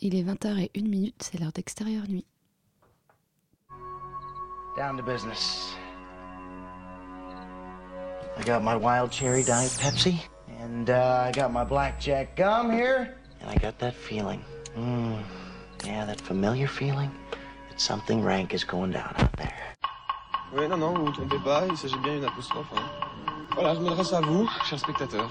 Il est 20h01 minute, c'est l'heure d'extérieur nuit. Down to business. I got my wild cherry diet Pepsi, and uh, I got my blackjack gum here, and I got that feeling. Mm, yeah, that familiar feeling that something rank is going down out there. Oui, non, non, vous vous trompez pas, il s'agit bien d'une apostrophe. hein. Voilà, je m'adresse à vous, chers spectateurs.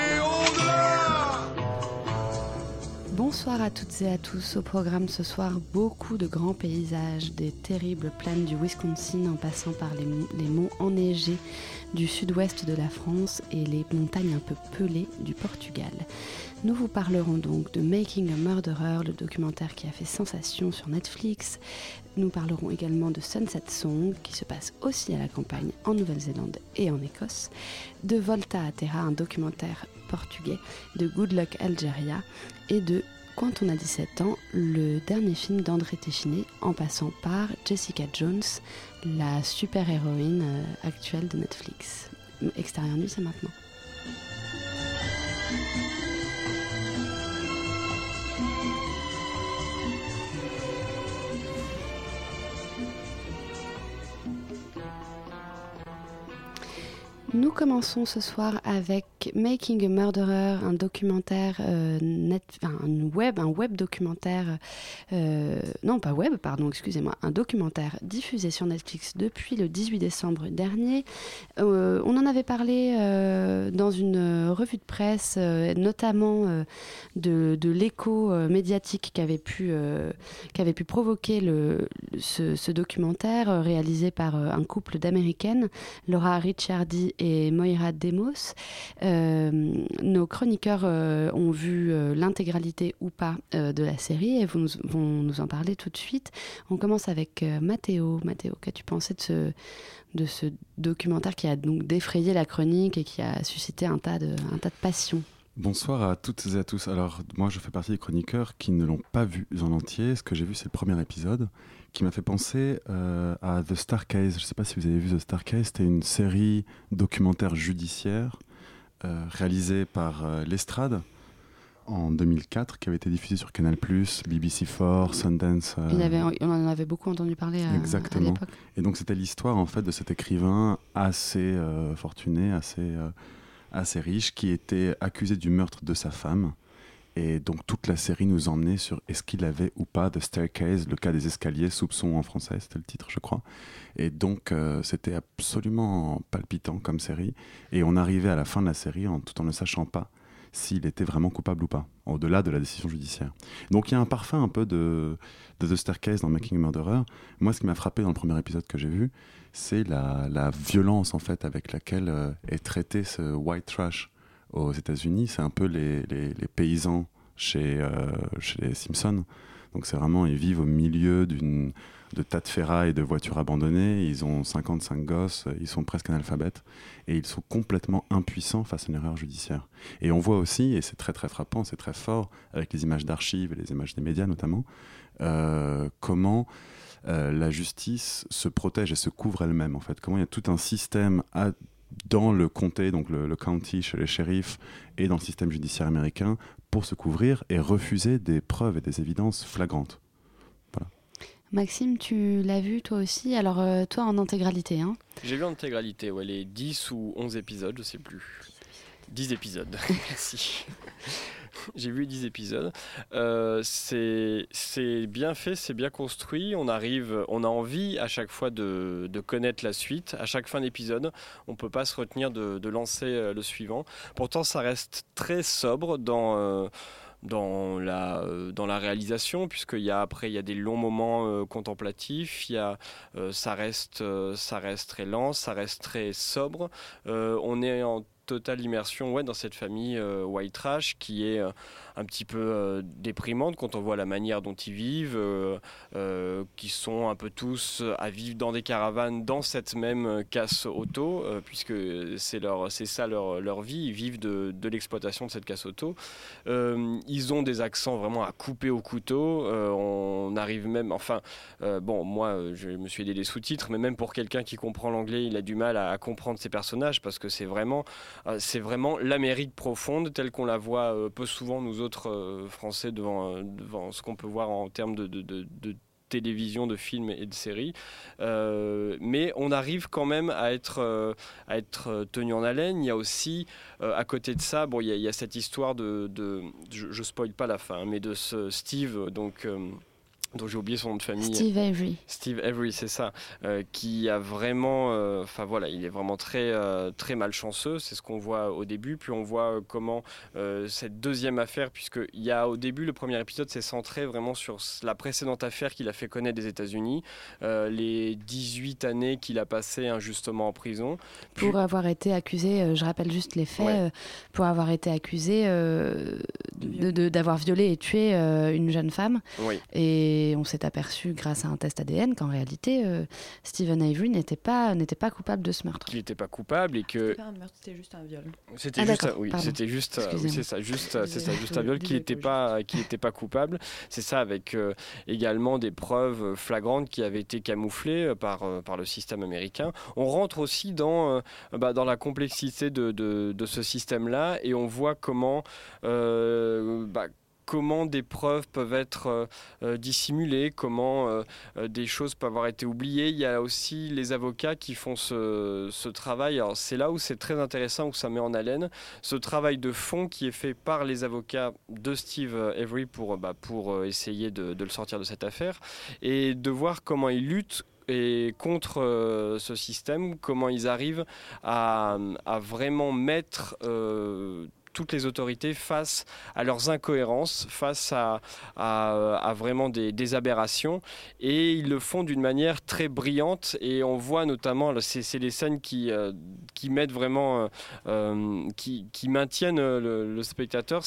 Bonsoir à toutes et à tous. Au programme ce soir, beaucoup de grands paysages, des terribles plaines du Wisconsin en passant par les, mon- les monts enneigés du sud-ouest de la France et les montagnes un peu pelées du Portugal. Nous vous parlerons donc de Making a Murderer, le documentaire qui a fait sensation sur Netflix. Nous parlerons également de Sunset Song, qui se passe aussi à la campagne en Nouvelle-Zélande et en Écosse. De Volta à Terra, un documentaire De Good Luck Algeria et de Quand on a 17 ans, le dernier film d'André Téchiné, en passant par Jessica Jones, la super-héroïne euh, actuelle de Netflix. Extérieur nuit, c'est maintenant. Nous commençons ce soir avec Making a Murderer, un documentaire euh, web, un web documentaire, euh, non pas web, pardon, excusez-moi, un documentaire diffusé sur Netflix depuis le 18 décembre dernier. Euh, on en avait parlé dans une revue de presse, notamment de, l'écho médiatique qu'avait pu, qu'avait pu provoquer le, ce, documentaire réalisé par un couple d'américaines, Laura Ricciardi et Moira Demos. Euh, nos chroniqueurs euh, ont vu euh, l'intégralité ou pas de la série et vont nous, vont nous en parler tout de suite. On commence avec Mathéo. Mathéo, qu'as-tu pensé de ce, de ce documentaire qui a donc défrayé la chronique et qui a suscité un tas de, un tas de passions? Bonsoir à toutes et à tous. Alors, moi, je fais partie des chroniqueurs qui ne l'ont pas vu en entier. Ce que j'ai vu, c'est le premier épisode qui m'a fait penser euh, à The Star Case. Je ne sais pas si vous avez vu The Star Case. C'était une série documentaire judiciaire euh, réalisée par euh, Lestrade en 2004 qui avait été diffusée sur Canal+, BBC4, Sundance. Il avait, On en avait beaucoup entendu parler à, à Exactement. l'époque. et donc c'était l'histoire en fait de cet écrivain assez fortuné, assez, assez riche, qui était accusé du meurtre de sa femme. Et donc toute la série nous emmenait sur est-ce qu'il avait ou pas The Staircase, le cas des escaliers, soupçon en français, c'était le titre je crois. Et donc euh, c'était absolument palpitant comme série. Et on arrivait à la fin de la série tout en ne sachant pas s'il était vraiment coupable ou pas, au-delà de la décision judiciaire. Donc il y a un parfum un peu de, de The Staircase dans Making a Murderer. Moi ce qui m'a frappé dans le premier épisode que j'ai vu, c'est la, la violence en fait avec laquelle euh, est traité ce white trash aux États-Unis. C'est un peu les, paysans chez, euh, les Simpsons. Donc c'est vraiment, ils vivent au milieu d'une de tas de ferrailles et de voitures abandonnées. Ils ont 55 gosses, ils sont presque analphabètes et ils sont complètement impuissants face à une erreur judiciaire. Et on voit aussi, et c'est très très frappant, c'est très fort, avec les images d'archives et les images des médias notamment, euh, comment euh, la justice se protège et se couvre elle-même en fait. Comment il y a tout un système à- dans le comté, donc le, le county chez les shérifs et dans le système judiciaire américain pour se couvrir et refuser des preuves et des évidences flagrantes. Maxime, tu l'as vu toi aussi Alors euh, toi en intégralité, hein J'ai vu en intégralité, ouais, les 10 ou 11 épisodes, je sais plus. 10 épisodes, merci. J'ai vu 10 épisodes. Euh, c'est bien fait, c'est bien construit. On arrive, on a envie à chaque fois de, de connaître la suite. À chaque fin d'épisode, on peut pas se retenir de, de lancer euh, le suivant. Pourtant, ça reste très sobre dans. euh, dans la, euh, dans la réalisation, puisqu'il y a après il y a des longs moments contemplatifs, y a, ça, reste, ça reste très lent, ça reste très sobre. On est en totale immersion dans cette famille euh, White Trash qui est euh, un petit peu euh, déprimantes quand on voit la manière dont ils vivent, euh, euh, qui sont un peu tous à vivre dans des caravanes dans cette même casse auto, euh, puisque c'est leur, c'est ça leur, leur vie, ils vivent de, de l'exploitation de cette casse auto. Euh, ils ont des accents vraiment à couper au couteau. euh, on arrive même, enfin, euh, bon, moi, euh, je me suis aidé des sous-titres, mais même pour quelqu'un qui comprend l'anglais, il a du mal à, comprendre ces personnages parce que c'est vraiment, euh, c'est vraiment l'Amérique profonde telle qu'on la voit euh, peu souvent nous autres euh, Français devant, euh, devant ce qu'on peut voir en termes de, de- télévision, de films et de séries. Euh, mais on arrive quand même à être, à être tenu en haleine. Il y a aussi, à côté de ça, bon, il y a, cette histoire de, de- je, je spoil pas la fin, hein, mais de ce Steve, donc. Dont j'ai oublié son nom de famille. Steve Avery. Steve Avery, c'est ça, euh, qui a vraiment, euh, enfin voilà, il est vraiment très euh, très malchanceux. C'est ce qu'on voit au début, puis on voit comment euh, cette deuxième affaire, puisque il y a au début le premier épisode, s'est centré vraiment sur la précédente affaire qu'il a fait connaître des États-Unis, euh, les 18 années qu'il a passées injustement en prison. Puis- Pour avoir été accusé, euh, je rappelle juste les faits, Ouais. euh, pour avoir été accusé euh, de- de- d'avoir violé et tué euh, une jeune femme. Oui. Et on s'est aperçu grâce à un test ADN qu'en réalité, euh, Stephen Avery n'était pas, n'était pas coupable de ce meurtre. qu'il n'était pas coupable et que C'était pas un meurtre, c'était juste un viol. C'était Ah, juste, d'accord, oui, c'était juste, oui, c'est ça, juste, c'est ça, juste un viol qui n'était pas, qui n'était pas coupable. C'est ça, avec euh, également des preuves flagrantes qui avaient été camouflées euh, par euh, par le système américain. On rentre aussi dans euh, bah, dans la complexité de, de, de ce système-là et on voit comment euh, bah, comment des preuves peuvent être euh, euh, dissimulées, comment euh, des choses peuvent avoir été oubliées. Il y a aussi les avocats qui font ce, travail. C'est là où c'est très intéressant, où ça met en haleine ce travail de fond qui est fait par les avocats de Steve Avery pour, bah, essayer de, le sortir de cette affaire et de voir comment ils luttent et contre ce système, comment ils arrivent à, vraiment mettre toutes les autorités face à leurs incohérences, face à, vraiment des, aberrations. Et ils le font d'une manière très brillante. Et on voit notamment, c'est les scènes qui, euh, mettent vraiment, euh, euh, qui, maintiennent le, spectateur,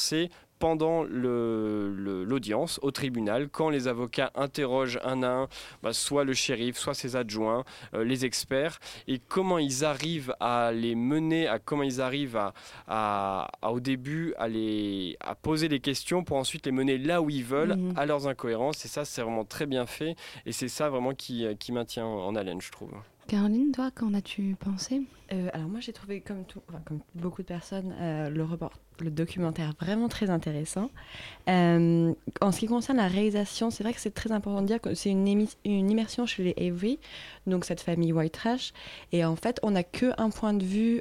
pendant l'audience au tribunal, quand les avocats interrogent un à un, bah, soit le shérif, soit ses adjoints, euh, les experts, et comment ils arrivent à les mener, à comment ils arrivent à, à- à, au début à, les, à poser les questions pour ensuite les mener là où ils veulent, Mhm. à leurs incohérences. Et ça, c'est vraiment très bien fait, et c'est ça vraiment qui, qui maintient en haleine, je trouve. Caroline, toi, qu'en as-tu pensé? Euh, alors moi j'ai trouvé comme, beaucoup de personnes euh, le, report, le documentaire vraiment très intéressant. Euh, en ce qui concerne la réalisation, c'est vrai que c'est très important de dire que c'est une, immersion chez les Avery, donc cette famille white trash. Et en fait, on n'a que un point de vue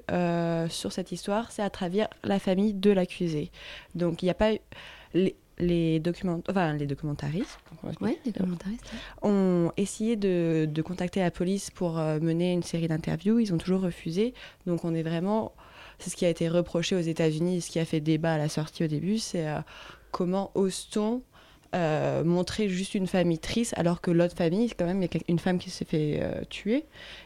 sur cette histoire, c'est à travers la famille de l'accusé. Donc il n'y a pas les, les documents, enfin les documentaristes. Ont essayé de, de contacter la police pour euh, mener une série d'interviews. Ils ont toujours refusé. Donc on est vraiment... C'est ce qui a été reproché aux États-Unis, ce qui a fait débat à la sortie au début, c'est euh, comment ose-t-on euh, montrer juste une famille triste alors que l'autre famille, quand même il y a une femme qui s'est fait euh, tuer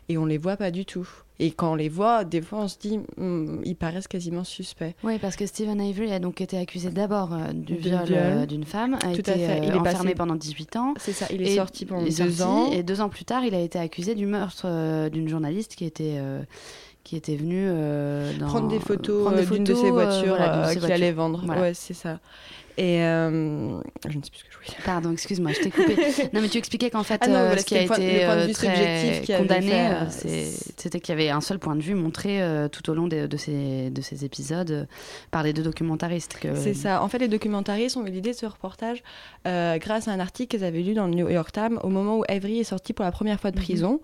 et on les voit pas du tout. Et quand on les voit, des fois on se dit, Hmm, ils paraissent quasiment suspects. Oui, parce que Stephen Avery a donc été accusé d'abord euh, du viol viol. d'une femme, a Tout à été fait. euh, Il est enfermé passé- pendant 18 ans. C'est ça, il est sorti pendant deux sorti, ans. Et deux ans plus tard, il a été accusé du meurtre euh, d'une journaliste qui était, qui était euh, prendre des photos d'une de ses voitures euh, qu'il allait vendre. Voilà. Ouais, c'est ça. Et euh, je ne sais plus ce que je voulais dire. Pardon, excuse-moi, je t'ai coupé. non, mais tu expliquais qu'en fait, Ah non, euh, voilà, ce qui a point- été euh, très subjectif qui condamné, c'était qu'il y avait un seul point de vue montré euh, tout au long de, ces, de ces épisodes euh, par les deux documentaristes. que- C'est ça. En fait, les documentaristes ont eu l'idée de ce reportage grâce à un article qu'ils avaient lu dans le New York Times au moment où Avery est sortie pour la première fois de Mhm. prison.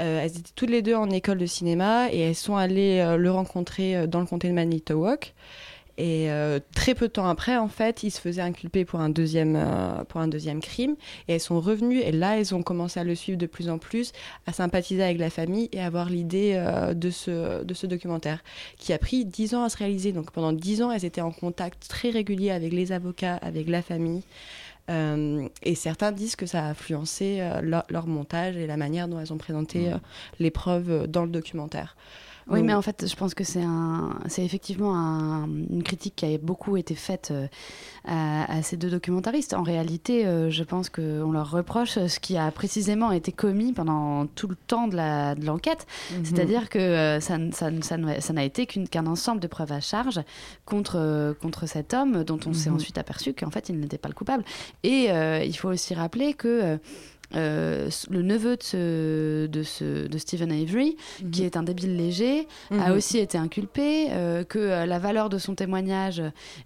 Euh, elles étaient toutes les deux en école de cinéma et elles sont allées euh, le rencontrer euh, dans le comté de Manitowoc. Et euh, très peu de temps après, en fait, ils se faisaient inculper pour un deuxième, euh, pour un deuxième crime. Et elles sont revenues. Et là, elles ont commencé à le suivre de plus en plus, à sympathiser avec la famille et à avoir l'idée euh, de, ce, de ce documentaire, qui a pris dix ans à se réaliser. Donc pendant dix ans, elles étaient en contact très régulier avec les avocats, avec la famille. Et certains disent que ça a influencé leur, leur montage et la manière dont elles ont présenté euh, les preuves dans le documentaire. Oui, Donc, mais en fait, je pense que c'est un, c'est effectivement un- une critique qui a beaucoup été faite euh, à, à ces deux documentaristes. En réalité, euh, je pense qu'on leur reproche ce qui a précisément été commis pendant tout le temps de la- de l'enquête. Mhm. C'est-à-dire que euh, ça, n'a été qu'un ensemble de preuves à charge contre, contre cet homme dont on s'est Mhm. ensuite aperçu qu'en fait, il n'était pas le coupable. Et il faut aussi rappeler que... euh, le neveu de, ce, de, ce, de Stephen Avery, qui est un débile léger, a Mhm. aussi été inculpé, euh, que euh, la valeur de son témoignage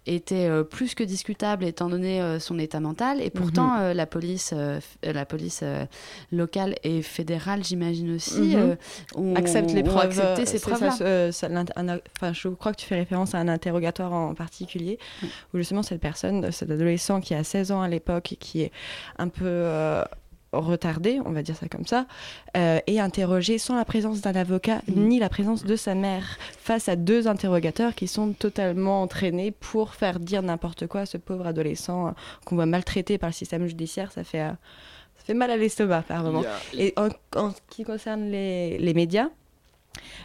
était euh, plus que discutable étant donné son état mental. Et pourtant, Mhm. la police, la police locale et fédérale, j'imagine aussi, Mhm. accepte les preuves. accepté ces c'est preuves-là. ça, ça, je crois que tu fais référence à un interrogatoire en particulier, où justement cette personne, cet adolescent qui a 16 ans à l'époque et qui est un peu retardé, on va dire ça comme ça, euh, est interrogé sans la présence d'un avocat ni la présence de sa mère, face à deux interrogateurs qui sont totalement entraînés pour faire dire n'importe quoi à ce pauvre adolescent euh, qu'on voit maltraité par le système judiciaire. Ça fait, euh, ça fait mal à l'estomac par moment. Et en, en ce qui concerne les, les médias,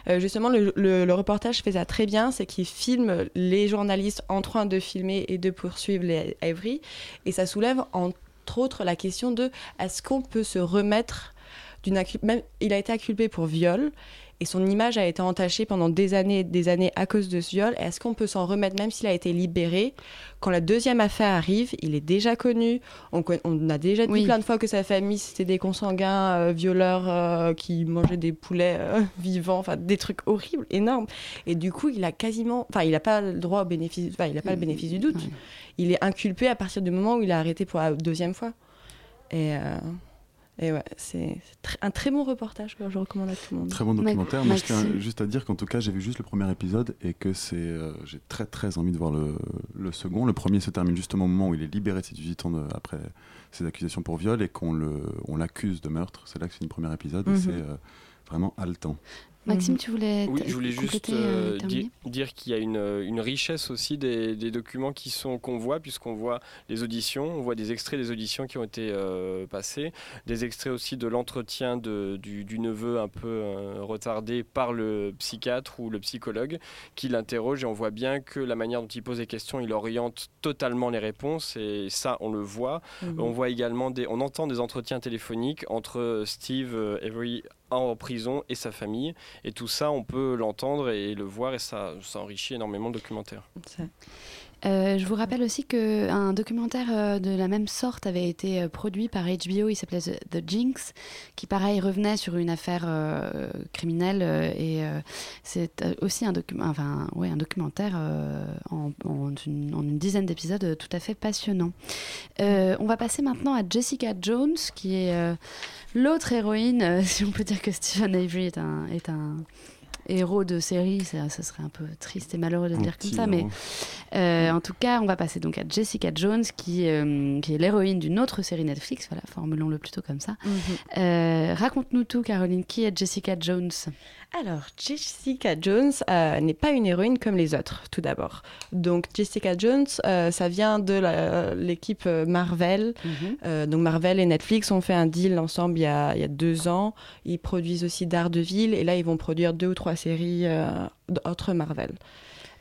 euh, justement, le, le- le reportage fait ça très bien, c'est qu'il filme les journalistes en train de filmer et de poursuivre les Avery, et ça soulève entre autres la question de est-ce qu'on peut se remettre d'une incu- même il a été inculpé pour viol et son image a été entachée pendant des années et des années à cause de ce viol. Est-ce qu'on peut s'en remettre même s'il a été libéré? Quand la deuxième affaire arrive, il est déjà connu. On, a déjà dit Oui. plein de fois que sa famille, c'était des consanguins euh, violeurs euh, qui mangeaient des poulets euh, vivants, enfin des trucs horribles, énormes. Et du coup, il a quasiment... Enfin, il n'a pas le droit au bénéfice... Enfin, il n'a pas le bénéfice du doute. Il est inculpé à partir du moment où il a arrêté pour la deuxième fois. Et... euh, Et ouais, c'est un très bon reportage que je recommande à tout le monde. Très bon documentaire. Moi, je tiens juste à dire qu'en tout cas, j'ai vu juste le premier épisode et que c'est, euh, j'ai très très envie de voir le, le second. Le premier se termine justement au moment où il est libéré de ses 18 ans de- après ses accusations pour viol et qu'on le, on l'accuse de meurtre. C'est là que c'est le premier épisode Mhm. et c'est euh, vraiment haletant. Maxime, tu voulais Oui, je voulais juste euh, euh, dire, dire qu'il y a une, euh, une richesse aussi des, des documents qui sont qu'on voit, puisqu'on voit les auditions, on voit des extraits des auditions qui ont été euh, passés, des extraits aussi de l'entretien du, du neveu un peu euh, retardé par le psychiatre ou le psychologue qui l'interroge et on voit bien que la manière dont il pose les questions, il oriente totalement les réponses et ça, on le voit. Mhm. On voit également des, on entend des entretiens téléphoniques entre Steve Avery en prison et sa famille. Et tout ça, on peut l'entendre et le voir et ça, ça enrichit énormément le documentaire. Euh, je vous rappelle aussi qu'un documentaire euh, de la même sorte avait été euh, produit par HBO, il s'appelait The, Jinx, qui pareil revenait sur une affaire criminelle et c'est aussi un, docu- enfin, ouais, un documentaire en, une, dizaine d'épisodes tout à fait passionnant. On va passer maintenant à Jessica Jones, qui est l'autre héroïne, si on peut dire que Stephen Avery. Est un héros de série, ça, ça serait un peu triste et malheureux de le dire comme ça, mais euh, en tout cas, on va passer donc à Jessica Jones, qui, euh, qui est l'héroïne d'une autre série Netflix. Voilà, formulons-le plutôt comme ça. Mhm. Euh, Raconte-nous tout, Caroline. Qui est Jessica Jones? Alors, Jessica Jones euh, n'est pas une héroïne comme les autres, tout d'abord. Donc, Jessica Jones, euh, ça vient de l'équipe Marvel. Euh, donc, Marvel et Netflix ont fait un deal ensemble il y a, il y a deux ans. Ils produisent aussi Daredevil et là, ils vont produire deux ou trois séries euh, d'autres Marvel.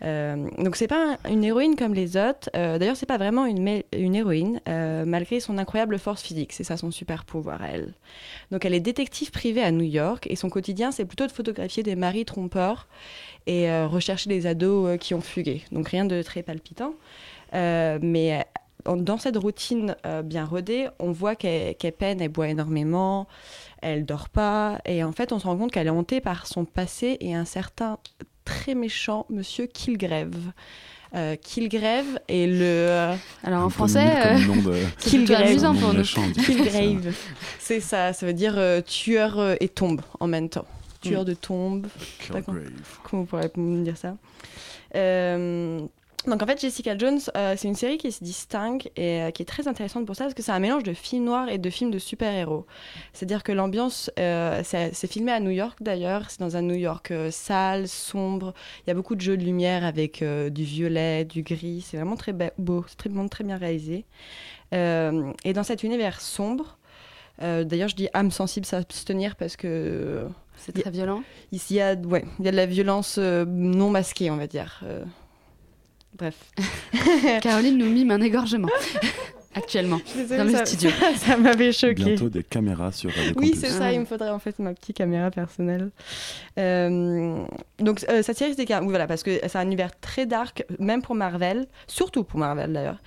Euh, donc c'est pas un- une héroïne comme les autres. Euh, D'ailleurs, c'est pas vraiment une, une héroïne, malgré son incroyable force physique. C'est ça son super pouvoir elle. Donc elle est détective privée à New York et son quotidien, c'est plutôt de photographier des maris trompeurs et rechercher des ados qui ont fugué. Donc rien de très palpitant. Mais dans cette routine bien rodée, on voit qu'elle qu'elle peine, elle boit énormément, elle dort pas, et en fait, on se rend compte qu'elle est hantée par son passé et un certain très méchant monsieur Kilgrave. Euh, Kilgrave est le. euh, Alors en français, nul euh, de- amusant pour nous. Kilgrave. C'est ça, ça veut dire euh, tueur et tombe en même temps. Tueur Mm. de tombe. Kilgrave. comment on pourrait me dire ça. Donc en fait, Jessica Jones, euh, c'est une série qui se distingue et euh, qui est très intéressante pour ça parce que c'est un mélange de films noirs et de films de super-héros. C'est-à-dire que l'ambiance, euh, c'est filmé à New York d'ailleurs, c'est dans un New York sale, sombre. Il y a beaucoup de jeux de lumière avec du violet, du gris. C'est vraiment très be- beau, c'est très, vraiment très bien réalisé. Et dans cet univers sombre, D'ailleurs, je dis âme sensible s'abstenir parce que C'est très violent. ici il y a, ouais, il y a de la violence non masquée, on va dire. Bref. Caroline nous mime un égorgement actuellement Désolée, dans le ça- studio. Ça, ça m'avait choqué. Bientôt des caméras sur Radio Oui, c'est ça, il me faudrait en fait ma petite caméra personnelle. Euh, donc, euh, c'est qu'un- oui, voilà, parce que c'est un univers très dark, même pour Marvel, surtout pour Marvel d'ailleurs.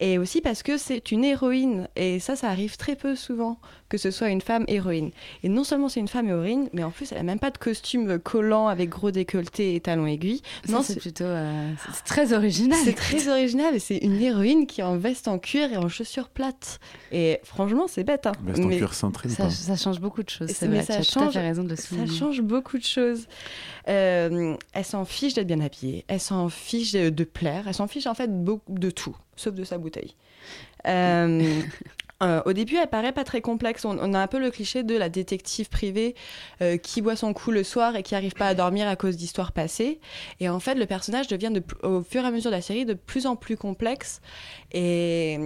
Et aussi parce que c'est une héroïne, et ça, ça arrive très peu souvent, que ce soit une femme héroïne. Et non seulement c'est une femme héroïne, mais en plus, elle a même pas de costume collant avec gros décolleté et talons aiguilles. Ça, non, c'est c'est plutôt euh, c'est très original. c'est très original, et c'est une héroïne qui est en veste en cuir et en chaussures plates. Et franchement, c'est bête. Hein. En Mais- ou Ça, ça change beaucoup de choses. C'est vrai, ça tu as tout à change- fait raison de le Ça souligner. change beaucoup de choses. Euh, elle s'en fiche d'être bien habillée, elle s'en fiche de, de plaire, elle s'en fiche en fait beaucoup de tout, sauf de sa bouteille. Euh, euh, au début, elle paraît pas très complexe. On, on a un peu le cliché de la détective privée euh, qui boit son coup le soir et qui arrive pas à dormir à cause d'histoires passées. Et en fait, le personnage devient de, au fur et à mesure de la série de plus en plus complexe. Et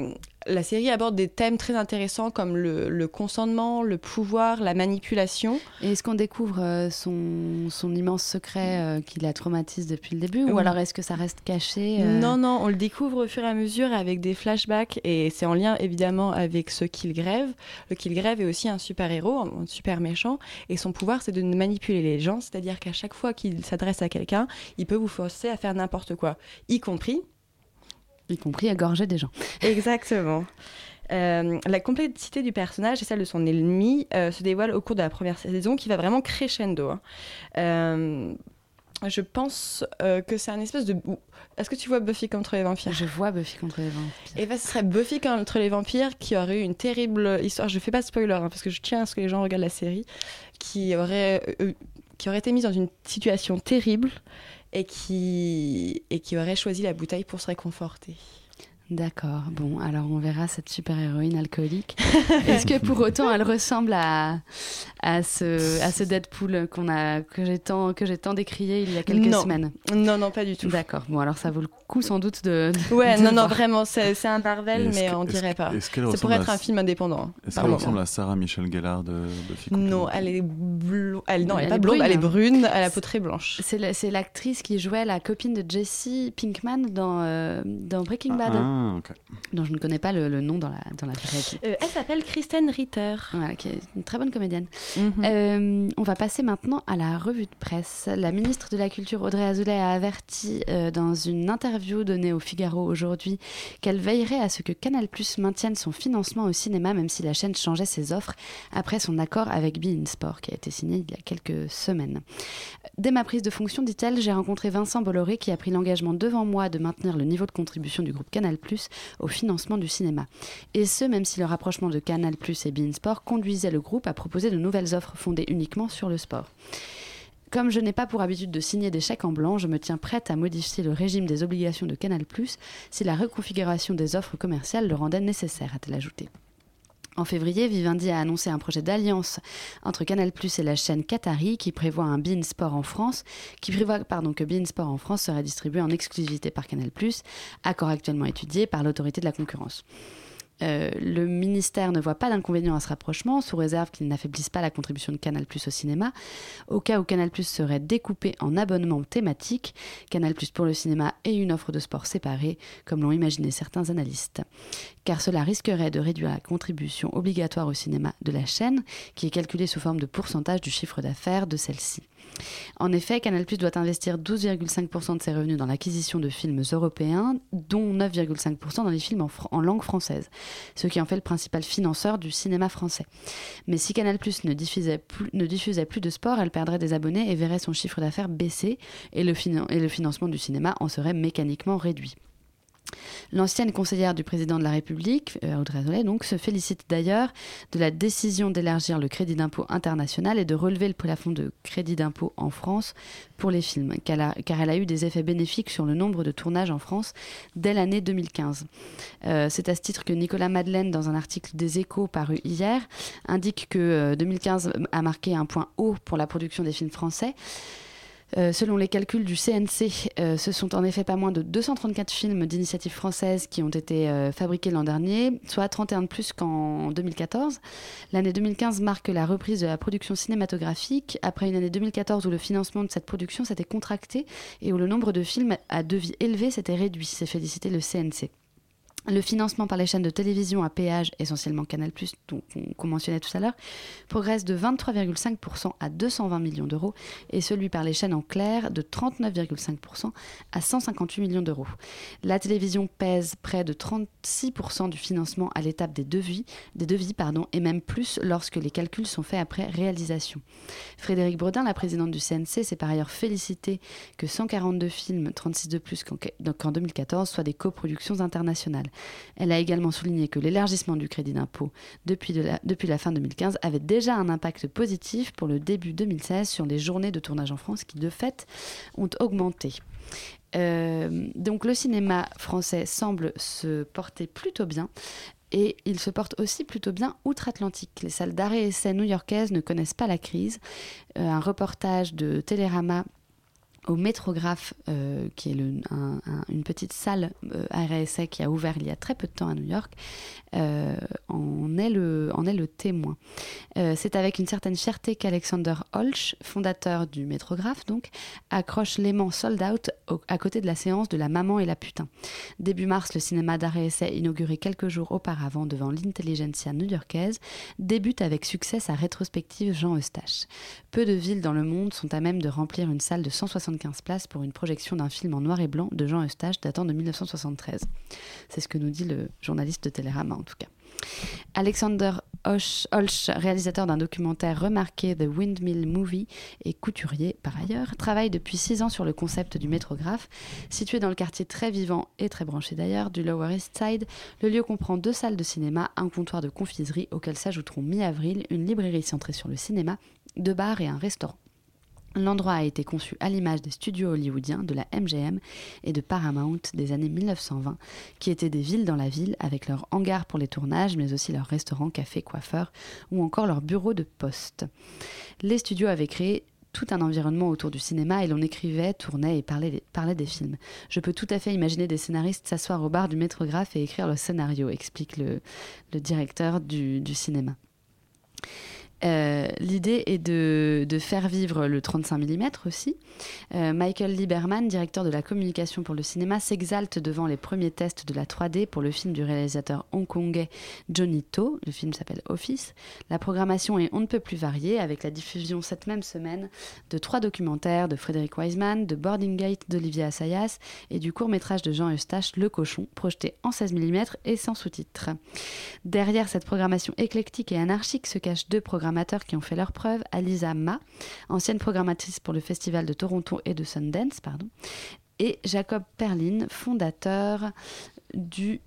la série aborde des thèmes très intéressants comme le, le consentement, le pouvoir, la manipulation. Et est-ce qu'on découvre euh, son, son immense secret euh, qui la traumatise depuis le début Ou alors est-ce que ça reste caché euh, Non, non, on le découvre au fur et à mesure avec des flashbacks et c'est en lien évidemment avec ce qu'il grève. Le qu'il grève est aussi un super héros, un un super méchant et son pouvoir c'est de manipuler les gens, c'est-à-dire qu'à chaque fois qu'il s'adresse à quelqu'un, il peut vous forcer à faire n'importe quoi, y compris. Y compris à gorger des gens. Exactement. Euh, la complexité du personnage et celle de son ennemi euh, se dévoile au cours de la première saison qui va vraiment crescendo. hein. Euh, je pense que c'est un espèce de... Est-ce que tu vois Buffy contre les vampires? Je vois Buffy contre les vampires. Et ben, ce serait Buffy contre les vampires qui aurait eu une terrible histoire. Je fais pas de spoiler hein, parce que je tiens à ce que les gens regardent la série, qui aurait qui aurait été mise dans une situation terrible et qui et qui aurait choisi la bouteille pour se réconforter. D'accord. Bon, alors on verra cette super héroïne alcoolique. Est-ce que pour autant elle ressemble à, à, ce, à ce Deadpool qu'on a, que j'ai tant, que j'ai tant décrié il y a quelques Non. semaines Non, non, pas du tout. D'accord. Bon, alors ça vaut le coup sans doute de. de- Ouais, de non, non, vraiment, c'est c'est un Marvel, Est-ce mais que- on est-ce dirait pas. est-ce C'est pour être à- un film indépendant. Est-ce par qu'elle ressemble à Sarah Michelle Gellar de les Non, elle est blonde. Elle, non, elle, Elle est pas blonde, brune. elle est brune, elle a la peau très blanche. C'est la- c'est l'actrice qui jouait la copine de Jesse Pinkman dans, euh, dans Breaking Bad, Ah, ok. dont je ne connais pas le, le nom dans la, dans la vraie vie. Euh, elle s'appelle Kristen Ritter. Voilà, qui est une très bonne comédienne. Mhm. Euh, on va passer maintenant à la revue de presse. La ministre de la Culture, Audrey Azoulay, a averti euh, dans une interview donnée au Figaro aujourd'hui qu'elle veillerait à ce que Canal Plus maintienne son financement au cinéma, même si la chaîne changeait ses offres après son accord avec Bein Sport, qui a été signé il y a quelques semaines. Dès ma prise de fonction, dit-elle, j'ai rencontré Vincent Bolloré qui a pris l'engagement devant moi de maintenir le niveau de contribution du groupe Canal Plus au financement du cinéma. Et ce, même si le rapprochement de Canal Plus et Bein Sport conduisait le groupe à proposer de nouvelles offres fondées uniquement sur le sport. Comme je n'ai pas pour habitude de signer des chèques en blanc, je me tiens prête à modifier le régime des obligations de Canal+, si la reconfiguration des offres commerciales le rendait nécessaire, a-t-elle ajouté. En février, Vivendi a annoncé un projet d'alliance entre Canal+ et la chaîne Qatari qui prévoit un Bein Sport en France, qui prévoit que Bein Sport en France serait distribué en exclusivité par Canal+, accord actuellement étudié par l'autorité de la concurrence. Euh, le ministère ne voit pas d'inconvénient à ce rapprochement, sous réserve qu'il n'affaiblisse pas la contribution de Canal au cinéma. Au cas où Canal serait découpé en abonnements thématiques, Canal pour le cinéma et une offre de sport séparée, comme l'ont imaginé certains analystes. Car cela risquerait de réduire la contribution obligatoire au cinéma de la chaîne, qui est calculée sous forme de pourcentage du chiffre d'affaires de celle-ci. En effet, Canal doit investir 12,5% de ses revenus dans l'acquisition de films européens, dont 9,5% dans les films en, langue française, ce qui en fait le principal financeur du cinéma français. Mais si Canal ne diffusait, plus, ne diffusait plus de sport, elle perdrait des abonnés et verrait son chiffre d'affaires baisser, et le financement du cinéma en serait mécaniquement réduit. L'ancienne conseillère du président de la République, euh, Audrey Azoulay, se félicite d'ailleurs de la décision d'élargir le crédit d'impôt international et de relever le plafond de crédit d'impôt en France pour les films, car elle, a, eu des effets bénéfiques sur le nombre de tournages en France dès l'année 2015. Euh, C'est à ce titre que Nicolas Madeleine, dans un article des Échos paru hier, indique que euh, 2015 a marqué un point haut pour la production des films français. Euh, selon les calculs du CNC, euh, ce sont en effet pas moins de 234 films d'initiative française qui ont été euh, fabriqués l'an dernier, soit 31 de plus qu'en 2014. L'année 2015 marque la reprise de la production cinématographique, après une année 2014 où le financement de cette production s'était contracté et où le nombre de films à devis élevés s'était réduit, s'est félicité le CNC. Le financement par les chaînes de télévision à péage, essentiellement Canal+, dont on- qu'on mentionnait tout à l'heure, progresse de 23,5% à 220 millions d'euros et celui par les chaînes en clair de 39,5% à 158 millions d'euros. La télévision pèse près de 36% du financement à l'étape des devis, des devis pardon, et même plus lorsque les calculs sont faits après réalisation. Frédéric Brodin, la présidente du CNC, s'est par ailleurs félicitée que 142 films, 36 de plus qu'en 2014, soient des coproductions internationales. Elle a également souligné que l'élargissement du crédit d'impôt depuis, de la, fin 2015 avait déjà un impact positif pour le début 2016 sur les journées de tournage en France qui, de fait, ont augmenté. Euh, donc le cinéma français semble se porter plutôt bien. Et il se porte aussi plutôt bien outre-Atlantique. Les salles d'arrêt et essai new-yorkaises ne connaissent pas la crise. Euh, un reportage de Télérama au Métrographe, euh, qui est une petite salle euh, essai qui a ouvert il y a très peu de temps à New York, euh, en, est le, témoin. Euh, C'est avec une certaine fierté qu'Alexander Holsch, fondateur du Métrographe, accroche l'aimant Sold Out à côté de la séance de La Maman et la Putain. Début mars, le cinéma essai, inauguré quelques jours auparavant devant l'intelligentsia new-yorkaise, débute avec succès sa rétrospective Jean Eustache. Peu de villes dans le monde sont à même de remplir une salle de 175 places pour une projection d'un film en noir et blanc de Jean Eustache datant de 1973. C'est ce que nous dit le journaliste de Télérama en tout cas. Alexander Holsch, réalisateur d'un documentaire remarqué The Windmill Movie et couturier par ailleurs, travaille depuis six ans sur le concept du métrographe. Situé dans le quartier très vivant et très branché d'ailleurs du Lower East Side, le lieu comprend deux salles de cinéma, un comptoir de confiserie auquel s'ajouteront mi-avril une librairie centrée sur le cinéma, deux bars et un restaurant. L'endroit a été conçu à l'image des studios hollywoodiens de la MGM et de Paramount des années 1920, qui étaient des villes dans la ville avec leurs hangars pour les tournages, mais aussi leurs restaurants, cafés, coiffeurs ou encore leurs bureaux de poste. Les studios avaient créé tout un environnement autour du cinéma et l'on écrivait, tournait et parlait, des films. Je peux tout à fait imaginer des scénaristes s'asseoir au bar du métrographe et écrire le scénario, explique le, directeur du cinéma. Euh, L'idée est de, faire vivre le 35 mm aussi. Euh, Michael Lieberman, directeur de la communication pour le cinéma, s'exalte devant les premiers tests de la 3D pour le film du réalisateur hongkongais Johnny To. Le film s'appelle Office. La programmation est on ne peut plus variée avec la diffusion cette même semaine de trois documentaires de Frédéric Wiseman, de Boarding Gate d'Olivier Assayas et du court-métrage de Jean Eustache Le Cochon, projeté en 16 mm et sans sous-titres. Derrière cette programmation éclectique et anarchique se cachent deux qui ont fait leur preuve, Alisa Ma, ancienne programmatrice pour le Festival de Toronto et de Sundance, pardon, et Jacob Perlin, fondateur du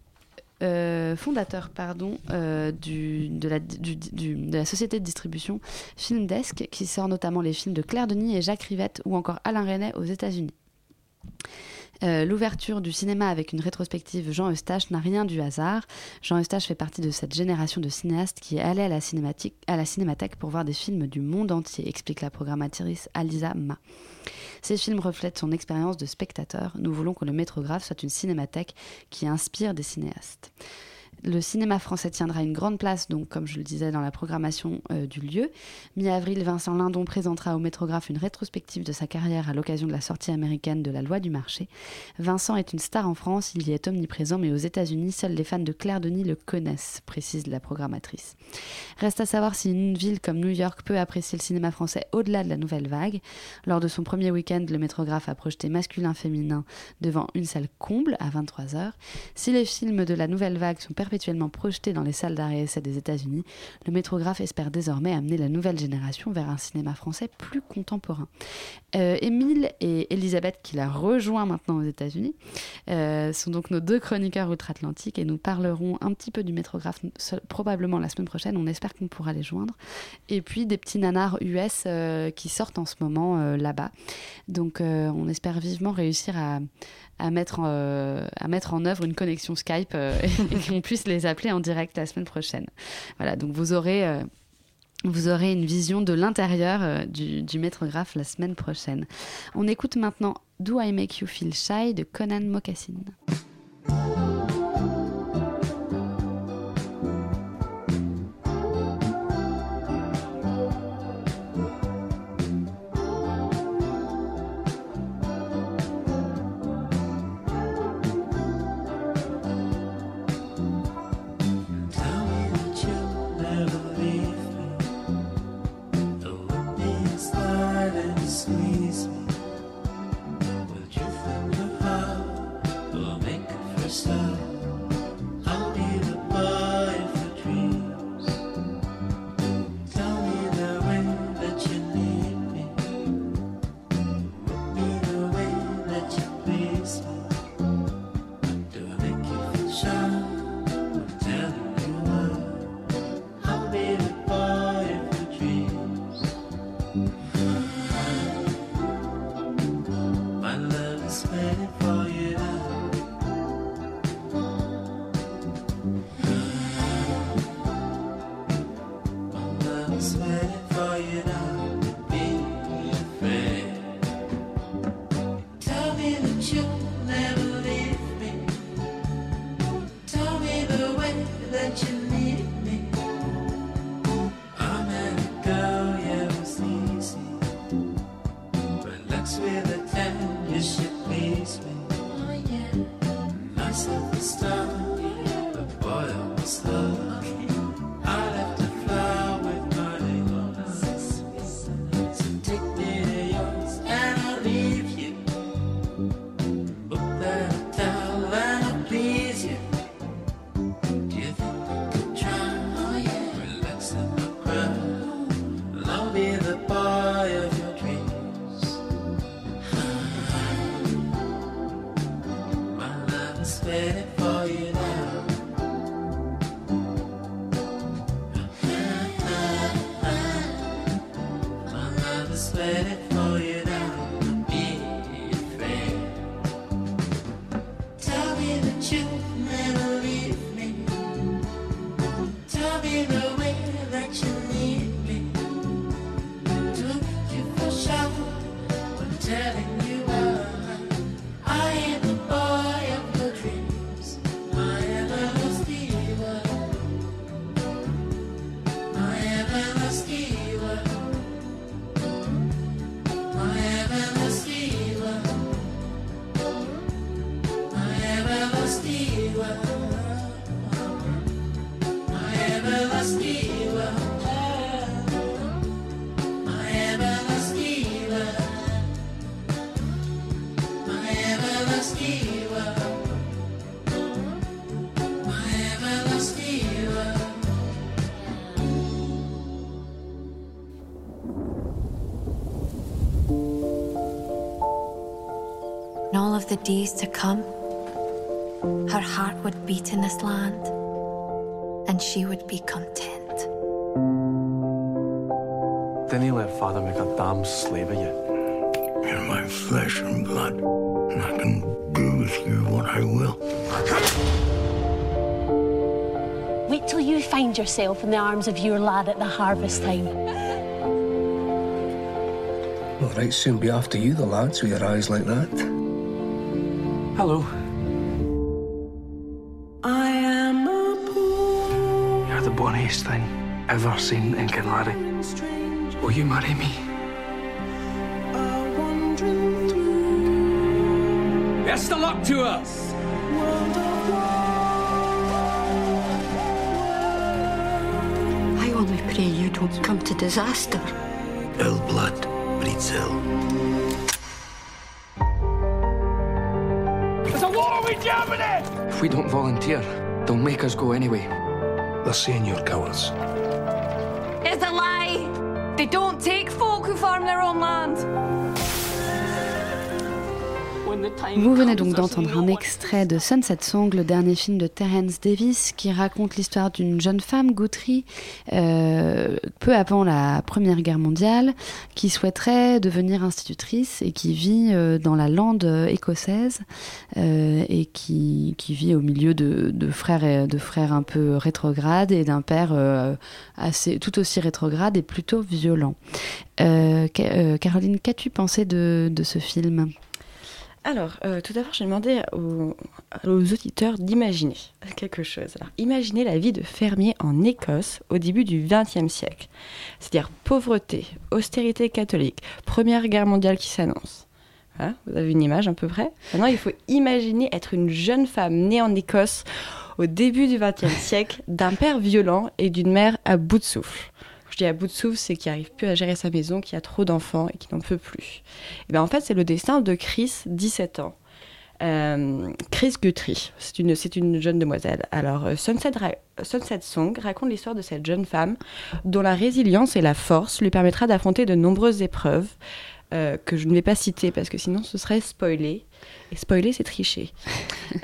euh, fondateur pardon, euh, de, la, de la société de distribution Filmdesk, qui sort notamment les films de Claire Denis et Jacques Rivette ou encore Alain Resnais aux États-Unis. Euh, L'ouverture du cinéma avec une rétrospective Jean Eustache n'a rien du hasard. Jean Eustache fait partie de cette génération de cinéastes qui est allé à la, à la cinémathèque pour voir des films du monde entier, explique la programmatrice Alisa Ma. Ces films reflètent son expérience de spectateur. Nous voulons que le métrographe soit une cinémathèque qui inspire des cinéastes. Le cinéma français tiendra une grande place, donc comme je le disais, dans la programmation euh, du lieu. Mi-avril, Vincent Lindon présentera au Métrographe une rétrospective de sa carrière à l'occasion de la sortie américaine de La Loi du marché. Vincent est une star en France, il y est omniprésent, mais aux États-Unis, seuls les fans de Claire Denis le connaissent, précise la programmatrice. Reste à savoir si une ville comme New York peut apprécier le cinéma français au-delà de la nouvelle vague. Lors de son premier week-end, le Métrographe a projeté masculin-féminin devant une salle comble à 23h. Si les films de la nouvelle vague sont perpétuellement projetés dans les salles d'arrêt essai des États-Unis, le métrographe espère désormais amener la nouvelle génération vers un cinéma français plus contemporain. Euh, Émile et Elisabeth, qui la rejoint maintenant aux États-Unis, euh, sont donc nos deux chroniqueurs outre-Atlantique et nous parlerons un petit peu du métrographe probablement la semaine prochaine. On espère qu'on pourra les joindre. Et puis des petits nanars US euh, qui sortent en ce moment là-bas. Donc on espère vivement réussir à, à mettre, euh, à mettre en œuvre une connexion Skype euh, et, qu'on puisse les appeler en direct la semaine prochaine. Voilà, donc vous aurez, euh, Vous aurez une vision de l'intérieur du, du métrographe la semaine prochaine. On écoute maintenant Do I Make You Feel Shy de Conan Mocassin. Of the days to come, her heart would beat in this land, and she would be content. Didn't he let father make a damn slave of you? You're my flesh and blood, and I can do with you what I will. Wait till you find yourself in the arms of your lad at the harvest time. All right, soon be after you, the lads, with your eyes like that. Hello. I am a poor You're the bonniest thing ever seen in Kinlarry. Will you marry me? Best of luck to us. I only pray you don't come to disaster. Ill blood breeds ill. Germany! If we don't volunteer, they'll make us go anyway. They're saying you're cowards. It's a lie. They don't take folk who farm their own land. Vous venez donc d'entendre un extrait de Sunset Song, le dernier film de Terence Davis, qui raconte l'histoire d'une jeune femme, Guthrie, euh, peu avant la Première Guerre mondiale, qui souhaiterait devenir institutrice et qui vit euh, dans la lande euh, écossaise et qui, vit au milieu de, frères, de frères un peu rétrogrades et d'un père assez, tout aussi rétrograde et plutôt violent. Ca- Caroline, qu'as-tu pensé de ce film? Alors, euh, tout d'abord, j'ai demandé aux, aux auditeurs d'imaginer quelque chose. Alors, imaginez la vie de fermier en Écosse au début du XXe siècle. C'est-à-dire pauvreté, austérité catholique, Première Guerre mondiale qui s'annonce. Voilà, vous avez une image à peu près? Maintenant, il faut imaginer être une jeune femme née en Écosse au début du XXe siècle d'un père violent et d'une mère à bout de souffle. Je dis à bout de souffle, c'est qui arrive plus à gérer sa maison, qui a trop d'enfants et qui n'en peut plus. Et ben en fait, c'est le destin de Chris, 17 ans. Euh, Chris Guthrie, c'est une, c'est une jeune demoiselle. Alors, euh, Sunset, Ra- Sunset Song raconte l'histoire de cette jeune femme dont la résilience et la force lui permettra d'affronter de nombreuses épreuves euh, que je ne vais pas citer parce que sinon ce serait spoilé. Et spoiler, c'est tricher.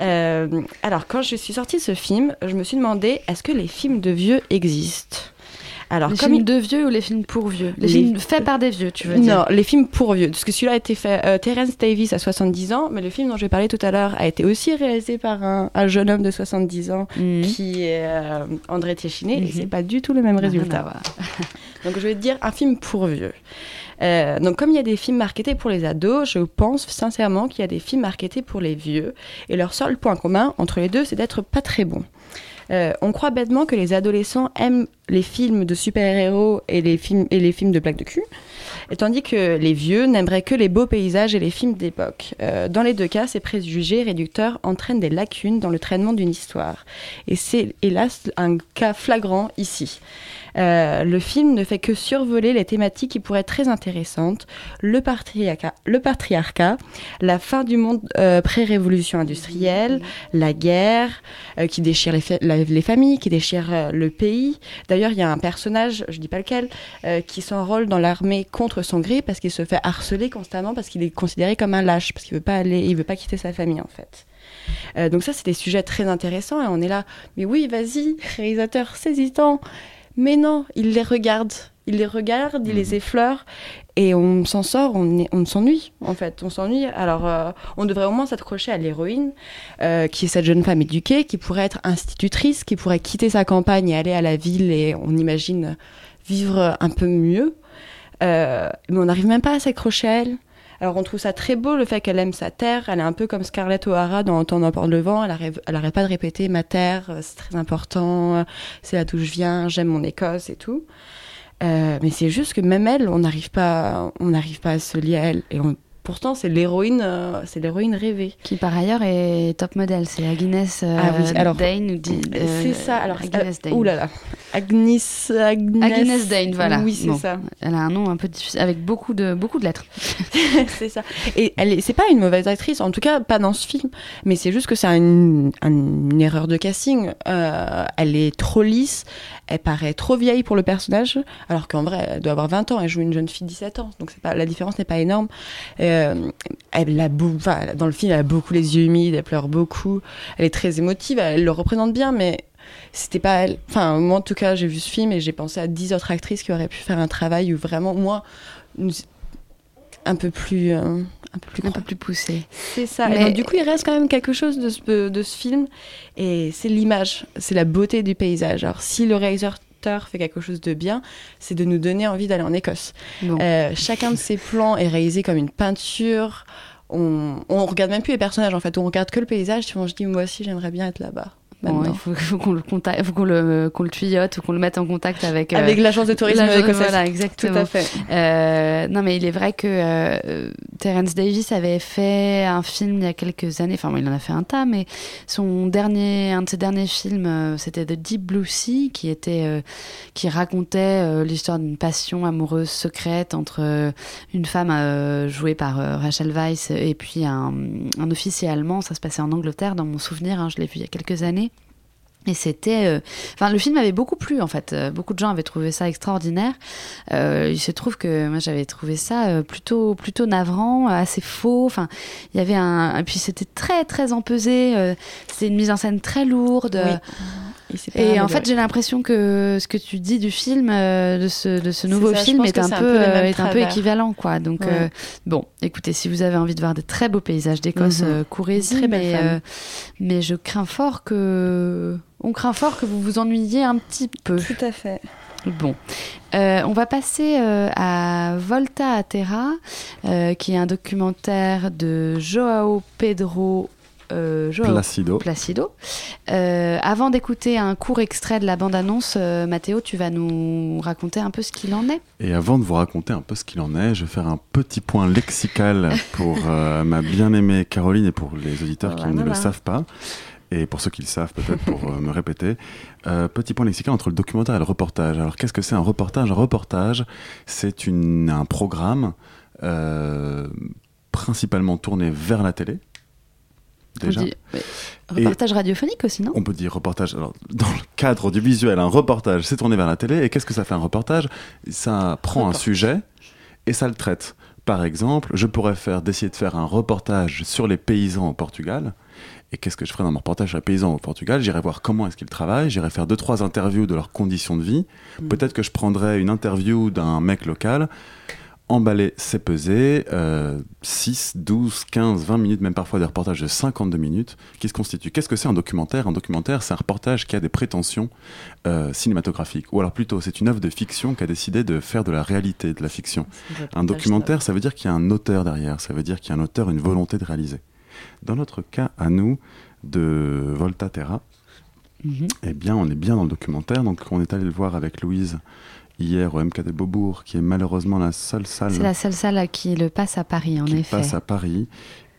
Euh, alors, quand je suis sortie de ce film, je me suis demandé est-ce que les films de vieux existent? Alors, les comme films il- de vieux ou les films pour vieux Les, Les- films faits par des vieux, tu veux dire non, les films pour vieux. Parce que celui-là a été fait. euh, Terence Davis a 70 ans, mais le film dont je vais parler tout à l'heure a été aussi réalisé par un, un jeune homme de 70 ans qui est euh, André Téchiné, Mhm. et c'est pas du tout le même résultat. voir. Donc je vais te dire un film pour vieux. Euh, donc comme il y a des films marketés pour les ados, je pense sincèrement qu'il y a des films marketés pour les vieux. Et leur seul point commun entre les deux, c'est d'être pas très bons. Euh, on croit bêtement que les adolescents aiment les films de super-héros et les films, et les films de blagues de cul, et tandis que les vieux n'aimeraient que les beaux paysages et les films d'époque. Euh, dans les deux cas, ces préjugés réducteurs entraînent des lacunes dans le traitement d'une histoire. Et c'est hélas un cas flagrant ici. Euh, le film ne fait que survoler les thématiques qui pourraient être très intéressantes. Le patriarcat, la fin du monde euh, pré-révolution industrielle, la guerre euh, qui déchire les, familles, qui déchire euh, le pays. D'ailleurs, il y a un personnage, je dis pas lequel, euh, qui s'enrôle dans l'armée contre son gré parce qu'il se fait harceler constamment parce qu'il est considéré comme un lâche, parce qu'il veut pas aller, il veut pas quitter sa famille en fait. Euh, donc ça, c'est des sujets très intéressants et on est là, mais oui, vas-y, réalisateur, saisis-en. Mais non, il les regarde, il les regarde, il les effleure et on s'en sort, on, est- on s'ennuie en fait, on s'ennuie. Alors euh, on devrait au moins s'accrocher à l'héroïne, euh, qui est cette jeune femme éduquée, qui pourrait être institutrice, qui pourrait quitter sa campagne et aller à la ville et on imagine vivre un peu mieux. Euh, mais on n'arrive même pas à s'accrocher à elle. Alors on trouve ça très beau le fait qu'elle aime sa terre. Elle est un peu comme Scarlett O'Hara dans Temps d'emporte le vent. Elle arrête, elle arrête pas de répéter ma terre, euh, c'est très important, c'est là d'où je viens, j'aime mon Écosse et tout. Euh, mais c'est juste que même elle, on n'arrive pas, on n'arrive pas à se lier à elle. Et on- pourtant c'est l'héroïne, euh, c'est l'héroïne rêvée. Qui par ailleurs est top modèle, c'est Agnes euh, Ah oui, alors, Dane euh, c'est ça. Alors Agnes euh, Dane. ouh là là, Agnes, Agnes, Agnes Dane, voilà. Oui, c'est Bon. ça. Elle a un nom un peu difficile, avec beaucoup de, beaucoup de lettres. c'est ça. Et elle est, c'est pas une mauvaise actrice, en tout cas pas dans ce film, mais c'est juste que c'est une, un- une erreur de casting. Elle est trop lisse, elle paraît trop vieille pour le personnage, alors qu'en vrai elle doit avoir 20 ans, elle joue une jeune fille de 17 ans, donc la différence n'est pas énorme. Euh, elle a dans le film, elle a beaucoup les yeux humides, elle pleure beaucoup, elle est très émotive, elle le représente bien, mais c'était pas elle. Enfin, moi en tout cas, j'ai vu ce film et j'ai pensé à 10 autres actrices qui auraient pu faire un travail où vraiment, moi, un peu plus. euh, un peu plus, Un peu plus poussé. C'est ça. Et donc, du coup, il reste quand même quelque chose de ce, de ce film et c'est l'image, c'est la beauté du paysage. Alors, si le réalisateur fait quelque chose de bien, c'est de nous donner envie d'aller en Écosse. Bon. Euh, chacun de ces plans est réalisé comme une peinture. On, on regarde même plus les personnages en fait, on regarde que le paysage. Puis on se dit, moi aussi, j'aimerais bien être là-bas. Bon, maintenant. il faut, faut qu'on le contacte, faut qu'on le, qu'on le tuyaute qu'on le mette en contact avec euh, Avec l'agence de tourisme écossaise. Voilà, exactement. Tout à fait. Euh, non, mais il est vrai que euh, Terence Davis avait fait un film il y a quelques années. Enfin, bon, il en a fait un tas, mais son dernier, un de ses derniers films, c'était The Deep Blue Sea, qui était, qui racontait l'histoire d'une passion amoureuse secrète entre une femme jouée par Rachel Weisz et puis un, un officier allemand. Ça se passait en Angleterre, dans mon souvenir. hein, je l'ai vu il y a quelques années. Et c'était, euh, enfin, le film avait beaucoup plu en fait. Euh, beaucoup de gens avaient trouvé ça extraordinaire. Euh, il se trouve que moi j'avais trouvé ça plutôt, plutôt navrant, assez faux. Enfin, il y avait un, et puis c'était très, très empesé. c'était une mise en scène très lourde. Oui. Et en fait, j'ai l'impression que ce que tu dis du film, euh, de ce, de ce nouveau ça, film, est un, peu, est un peu équivalent, quoi. Donc, Ouais. euh, bon, écoutez, si vous avez envie de voir des très beaux paysages d'Écosse, Mhm. euh, courez-y. Mais, euh, mais je crains fort que, on craint fort que vous vous ennuyiez un petit peu. Tout à fait. Bon, Euh, on va passer euh, à Volta a Terra, euh, qui est un documentaire de Joao Pedro euh, Joao Placido. Placido. Euh, avant d'écouter un court extrait de la bande-annonce, euh, Mathéo, tu vas nous raconter un peu ce qu'il en est. Et avant de vous raconter un peu ce qu'il en est, je vais faire un petit point lexical pour euh, ma bien-aimée Caroline et pour les auditeurs qui Voilà, ne le voilà. savent pas. Et pour ceux qui le savent, peut-être pour euh, me répéter. Euh, petit point lexical entre le documentaire et le reportage. Alors, qu'est-ce que c'est un reportage? Un reportage, c'est un programme euh, principalement tourné vers la télé. On Déjà. Et- Reportage radiophonique aussi, non? on peut dire reportage. Alors, dans le cadre du visuel, un reportage, c'est tourné vers la télé. Et qu'est-ce que ça fait un reportage? Ça prend un sujet et ça le traite. Par exemple, je pourrais faire d'essayer de faire un reportage sur les paysans au Portugal. Et qu'est-ce que je ferais dans mon reportage les paysans au Portugal? J'irais voir comment est-ce qu'ils travaillent. J'irais faire deux trois interviews de leurs conditions de vie. Peut-être que je prendrais une interview d'un mec local. Emballer, c'est peser. euh, 6, 12, 15, 20 minutes, même parfois des reportages de 52 minutes, qui se constituent. Qu'est-ce que c'est un documentaire? Un documentaire, c'est un reportage qui a des prétentions euh, cinématographiques. Ou alors plutôt, c'est une œuvre de fiction qui a décidé de faire de la réalité, de la fiction. Un documentaire, ça veut dire qu'il y a un auteur derrière. Ça veut dire qu'il y a un auteur, une volonté de réaliser. Dans notre cas, à nous, de Volta Terra, Mhm. eh bien, on est bien dans le documentaire. Donc, on est allé le voir avec Louise hier au MKT Beaubourg, qui est malheureusement la seule salle C'est la seule salle qui le passe à Paris, en qui effet. passe à Paris.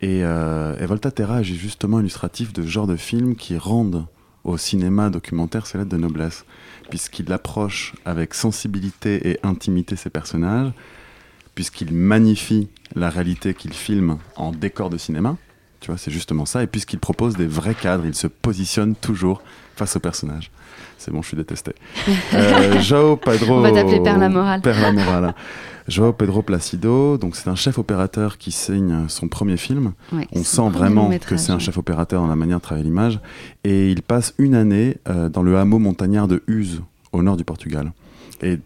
Et, euh, et Volta Terra est justement illustratif de ce genre de films qui rendent au cinéma documentaire ses lettres de noblesse, puisqu'il approche avec sensibilité et intimité ses personnages, puisqu'il magnifie la réalité qu'il filme en décor de cinéma. Tu vois, c'est justement ça. Et puisqu'il propose des vrais cadres, il se positionne toujours face aux personnages. C'est bon, je suis détesté. Euh, Joao Pedro. On va t'appeler Père la Morale. Père la Morale. Joao Pedro Placido, donc c'est un chef opérateur qui signe son premier film. Ouais, On sent vraiment que c'est un chef opérateur dans la manière de travailler l'image. Et il passe une année euh, dans le hameau montagnard de Uzes, au nord du Portugal. Et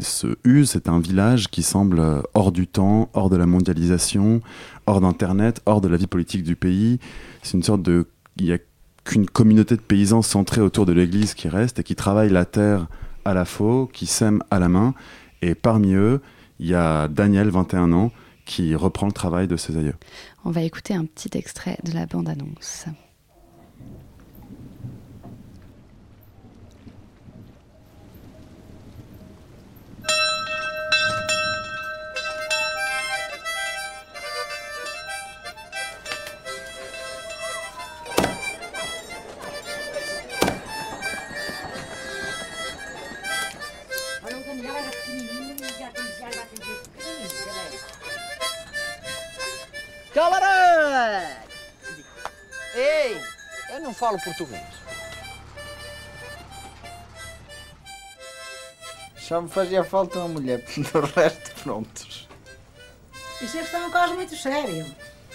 ce Uzes, c'est un village qui semble euh, hors du temps, hors de la mondialisation, hors d'Internet, hors de la vie politique du pays. C'est une sorte de... Il n'y a qu'une communauté de paysans centrée autour de l'église qui reste et qui travaillent la terre à la faux, qui sèment à la main. Et parmi eux, il y a Daniel, 21 ans, qui reprend le travail de ses aïeux. On va écouter un petit extrait de la bande-annonce. Camarada! Ei, eu não falo português. Só me fazia falta uma mulher, do resto prontos. Isso é que está um caso muito sério.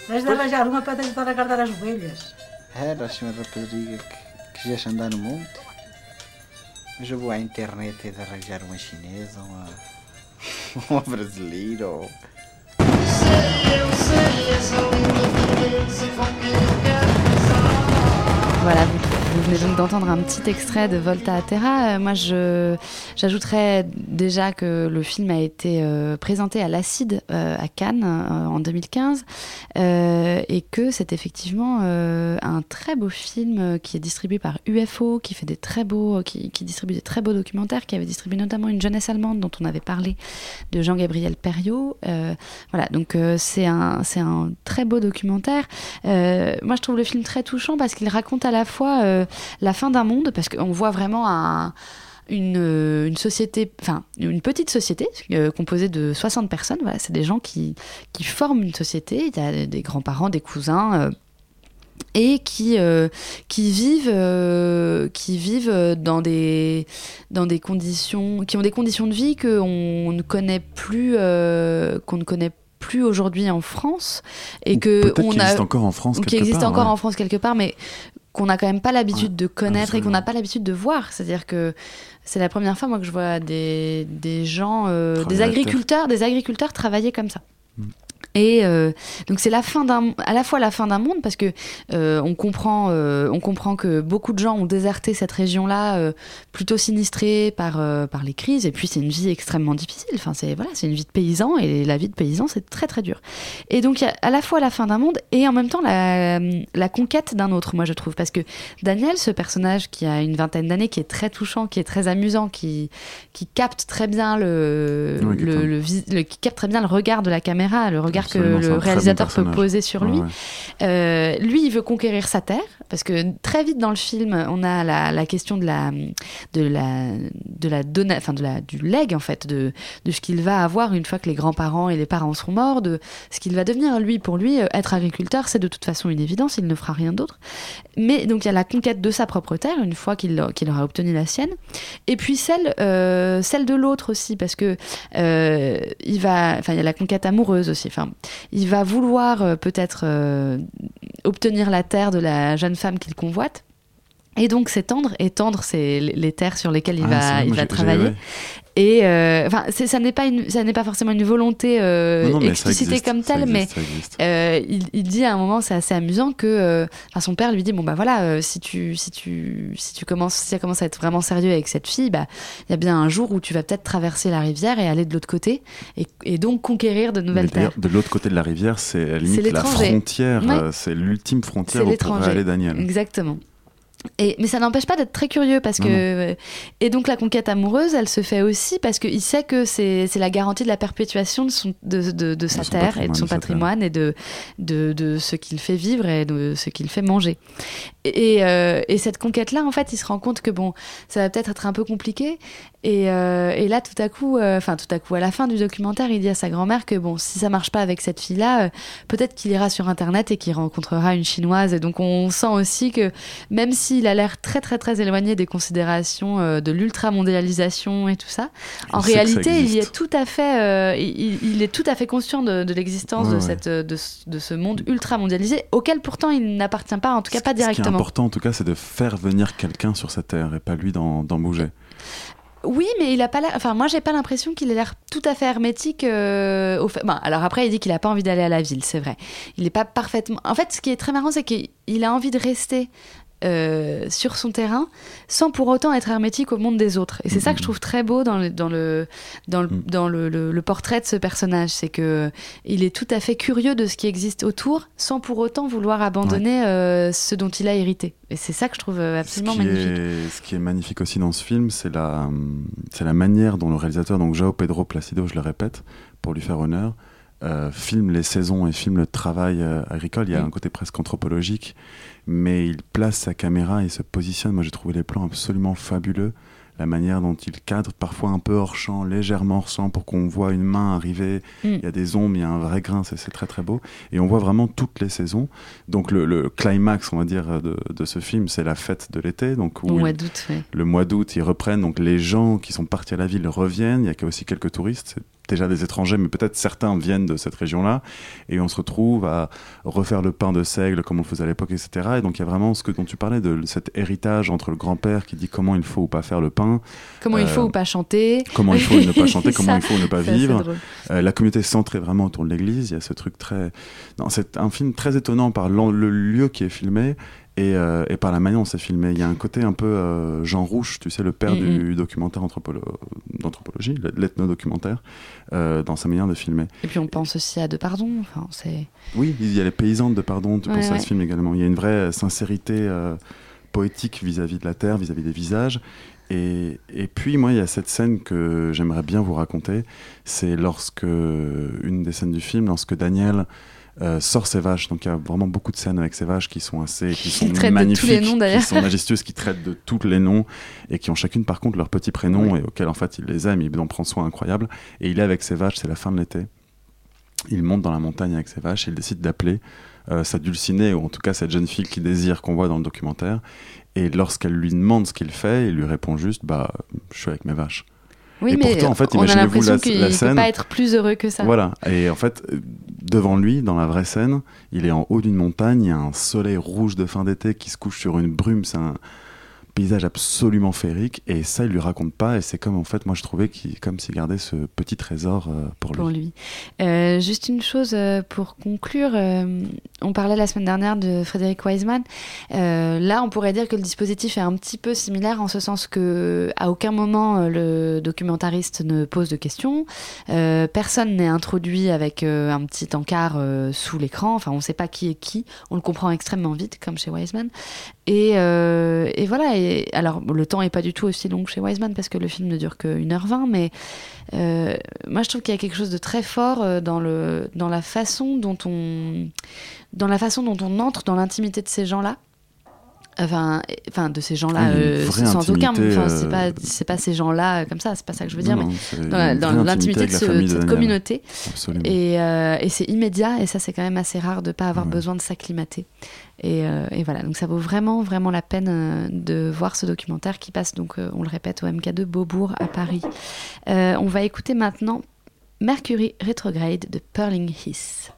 Tens de arranjar uma para tentar agarrar as ovelhas. Era a senhora rapariga que quisesse andar no monte. Mas eu vou à internet e de arranjar uma chinesa, uma, uma brasileira ou... Voilà, vous, vous venez donc d'entendre un petit extrait de Volta a Terra. Euh, moi, j'ajouterais déjà que le film a été euh, présenté à l'Acide euh, à Cannes en 2015 euh, et que c'est effectivement un très beau film qui est distribué par UFO, qui fait des très beaux, qui, distribue des très beaux documentaires, qui avait distribué notamment une jeunesse allemande dont on avait parlé de Jean-Gabriel Perriot. Voilà, donc c'est un, c'est un très beau documentaire. Moi, je trouve le film très touchant parce qu'il raconte à la fois euh, la fin d'un monde, parce qu'on voit vraiment un une, euh, une société, enfin une petite société euh, composée de 60 personnes. Voilà, c'est des gens qui, qui forment une société. Il y a des grands-parents, des cousins. euh, et qui, euh, qui vivent, euh, qui vivent dans, des, dans des conditions, qui ont des conditions de vie qu'on ne connaît plus, euh, qu'on ne connaît plus aujourd'hui en France et que Peut-être on a existe encore en France qui existe part, encore ouais. en France quelque part, mais qu'on n'a quand même pas l'habitude de connaître et qu'on n'a pas l'habitude de voir. C'est-à-dire que c'est la première fois moi que je vois des, des gens, euh, des agriculteurs, des agriculteurs travailler comme ça. Et euh, donc c'est la fin d'un, à la fois la fin d'un monde parce que euh, on comprend, euh, on comprend que beaucoup de gens ont déserté cette région-là, plutôt sinistrée par par les crises. Et puis c'est une vie extrêmement difficile. Enfin c'est voilà, c'est une vie de paysan et la vie de paysan c'est très très dur. Et donc il y a à la fois la fin d'un monde et en même temps la, la conquête d'un autre. Moi je trouve parce que Daniel, ce personnage qui a une vingtaine d'années, qui est très touchant, qui est très amusant, qui qui capte très bien le, Oui, le, le- qui capte très bien le regard de la caméra, le regard Absolument, que le bon réalisateur peut poser sur lui. Ouais, ouais. Euh, lui, il veut conquérir sa terre parce que très vite dans le film, on a la, la question de la de la de la donna- enfin de la du leg en fait de de ce qu'il va avoir une fois que les grands-parents et les parents seront morts, de ce qu'il va devenir. Lui, pour lui, euh, être agriculteur, c'est de toute façon une évidence. Il ne fera rien d'autre. Mais donc il y a la conquête de sa propre terre une fois qu'il qu'il aura obtenu la sienne, et puis celle euh, celle de l'autre aussi parce que euh, il va, enfin il y a la conquête amoureuse aussi. Enfin, il va vouloir euh, peut-être euh, obtenir la terre de la jeune femme qu'il convoite. Et donc s'étendre, étendre c'est les terres sur lesquelles il Ah, va, c'est il va travailler. Et euh, enfin, ça n'est pas une, ça n'est pas forcément une volonté euh, Non, non, explicitée existe, comme telle, mais existe, euh, il, il dit à un moment, c'est assez amusant que, euh, son père lui dit bon bah voilà, si tu, si tu, si tu commences, si ça commence à être vraiment sérieux avec cette fille, bah il y a bien un jour où tu vas peut-être traverser la rivière et aller de l'autre côté et, et donc conquérir de nouvelles terres. de l'autre côté de la rivière, c'est la limite la l'étranger. frontière, Ouais. c'est l'ultime frontière où pourrait aller Daniel. Exactement. Et, mais ça n'empêche pas d'être très curieux parce que et donc la conquête amoureuse elle se fait aussi parce qu'il sait que c'est la garantie de la perpétuation de son de, de, de sa terre et de son patrimoine et de, de de ce qu'il fait vivre et de ce qu'il fait manger. Et, euh, et cette conquête là en fait il se rend compte que bon ça va peut-être être un peu compliqué et, euh, et là tout à coup euh, enfin tout à coup à la fin du documentaire il dit à sa grand-mère que bon si ça marche pas avec cette fille là peut-être qu'il ira sur internet et qu'il rencontrera une chinoise et donc on sent aussi que même s'il a l'air très très très éloigné des considérations euh, de l'ultra mondialisation et tout ça en réalité il est tout à fait euh, il, il est tout à fait conscient de, de l'existence Ouais, de ouais. cette de, ce- de ce monde ultra mondialisé auquel pourtant il n'appartient pas en tout cas pas Ce qui est directement important, en tout cas, c'est de faire venir quelqu'un sur sa terre et pas lui d'en bouger. Oui, mais il a pas l'air. Enfin, moi, j'ai pas l'impression qu'il ait l'air tout à fait hermétique euh, alors après, il dit qu'il a pas envie d'aller à la ville, c'est vrai. Il est pas parfaitement. En fait, ce qui est très marrant, c'est qu'il a envie de rester. Euh, sur son terrain sans pour autant être hermétique au monde des autres. Et c'est ça que je trouve très beau dans le dans le dans le, dans le, le- le portrait de ce personnage. C'est que il est tout à fait curieux de ce qui existe autour sans pour autant vouloir abandonner euh, ce dont il a hérité. Et c'est ça que je trouve euh, Ce absolument magnifique est, ce qui est magnifique aussi dans ce film, c'est la, la manière dont le réalisateur, donc João Pedro Placido, je le répète, pour lui faire honneur, euh, filme les saisons et filme le travail euh, agricole. Il y a un côté presque anthropologique, mais il place sa caméra et se positionne. Moi, j'ai trouvé les plans absolument fabuleux. La manière dont il cadre, parfois un peu hors champ, légèrement hors champ, pour qu'on voit une main arriver. Mm. Il y a des ombres, il y a un vrai grain, c'est très très beau. Et on voit vraiment toutes les saisons. Donc le, le climax, on va dire, de, de ce film, c'est la fête de l'été. Donc où au mois d'août ouais. le mois d'août, ils reprennent. Donc les gens qui sont partis à la ville reviennent. Il y a aussi quelques touristes. C'est déjà des étrangers, mais peut-être certains viennent de cette région-là. Et on se retrouve à refaire le pain de seigle comme on le faisait à l'époque, etc. Et donc il y a vraiment ce que dont tu parlais, de cet héritage entre le grand-père qui dit comment il faut ou pas faire le pain. comment il faut Euh, ou pas chanter Comment il faut ne pas chanter, comment Ça, il faut ne pas vivre. Euh, la communauté centrée vraiment autour de l'église. Il y a ce truc très. Non, c'est un film très étonnant par le lieu qui est filmé et, euh, et par la manière dont c'est filmé. Il y a un côté un peu euh, Jean Rouge, tu sais, le père Mm, du documentaire anthropolo- d'anthropologie, l'ethno-documentaire, euh, dans sa manière de filmer. Et puis on pense aussi à De Pardon. Enfin. Oui, il y a les paysannes de Pardon, tu Ouais, penses à ce film également. Il y a une vraie sincérité poétique vis-à-vis de la terre, vis-à-vis des visages. Et, et puis, moi, il y a cette scène que j'aimerais bien vous raconter. C'est lorsque, une des scènes du film, lorsque Daniel euh, sort ses vaches. Donc, il y a vraiment beaucoup de scènes avec ses vaches qui sont assez, qui sont traite de tous magnifiques, les noms, d'ailleurs. qui sont majestueuses, qui traitent de tous les noms et qui ont chacune, par contre, leur petit prénom et auxquels, en fait, il les aime, il en prend soin incroyable. Et il est avec ses vaches, c'est la fin de l'été. il monte dans la montagne avec ses vaches et il décide d'appeler euh, sa dulcinée, ou en tout cas cette jeune fille qu'il désire qu'on voit dans le documentaire. Et lorsqu'elle lui demande ce qu'il fait, il lui répond juste Bah, je suis avec mes vaches. Oui, et mais pourtant, en fait, imaginez-vous l'impression la, peut pas être plus heureux que ça. Voilà. Et en fait, devant lui, dans la vraie scène, il est en haut d'une montagne, il y a un soleil rouge de fin d'été qui se couche sur une brume. C'est un paysage absolument féerique. Et ça, il lui raconte pas. Et c'est comme, en fait, moi, je trouvais qu'il, comme s'il gardait ce petit trésor euh, pour lui. pour lui. Euh, juste une chose euh, pour conclure, euh, on parlait la semaine dernière de Frédéric Wiseman. Là, on pourrait dire que le dispositif est un petit peu similaire en ce sens que à aucun moment le documentariste ne pose de questions, personne n'est introduit avec un petit encart sous l'écran. Enfin, on ne sait pas qui est qui. On le comprend extrêmement vite, comme chez Wiseman. Et, et voilà. Et, alors, le temps est pas du tout aussi long que chez Wiseman parce que le film ne dure que 1h20, mais euh, moi, je trouve qu'il y a quelque chose de très fort euh, dans, la façon dont on entre dans l'intimité de ces gens-là. Enfin, enfin, de ces gens-là, une euh, sans aucun. Enfin, c'est euh, pas, c'est pas ces gens-là euh, comme ça. C'est pas ça que je veux dire, Non, mais dans, l'intimité intimité de, ce- de cette communauté. Absolument. Et, et c'est immédiat, et ça, c'est quand même assez rare de pas avoir besoin de s'acclimater. Et, euh, et voilà, donc ça vaut vraiment, vraiment la peine euh, de voir ce documentaire qui passe, donc, euh, on le répète, au MK2 Beaubourg à Paris. On va écouter maintenant Mercury Retrograde de Perling Hiss.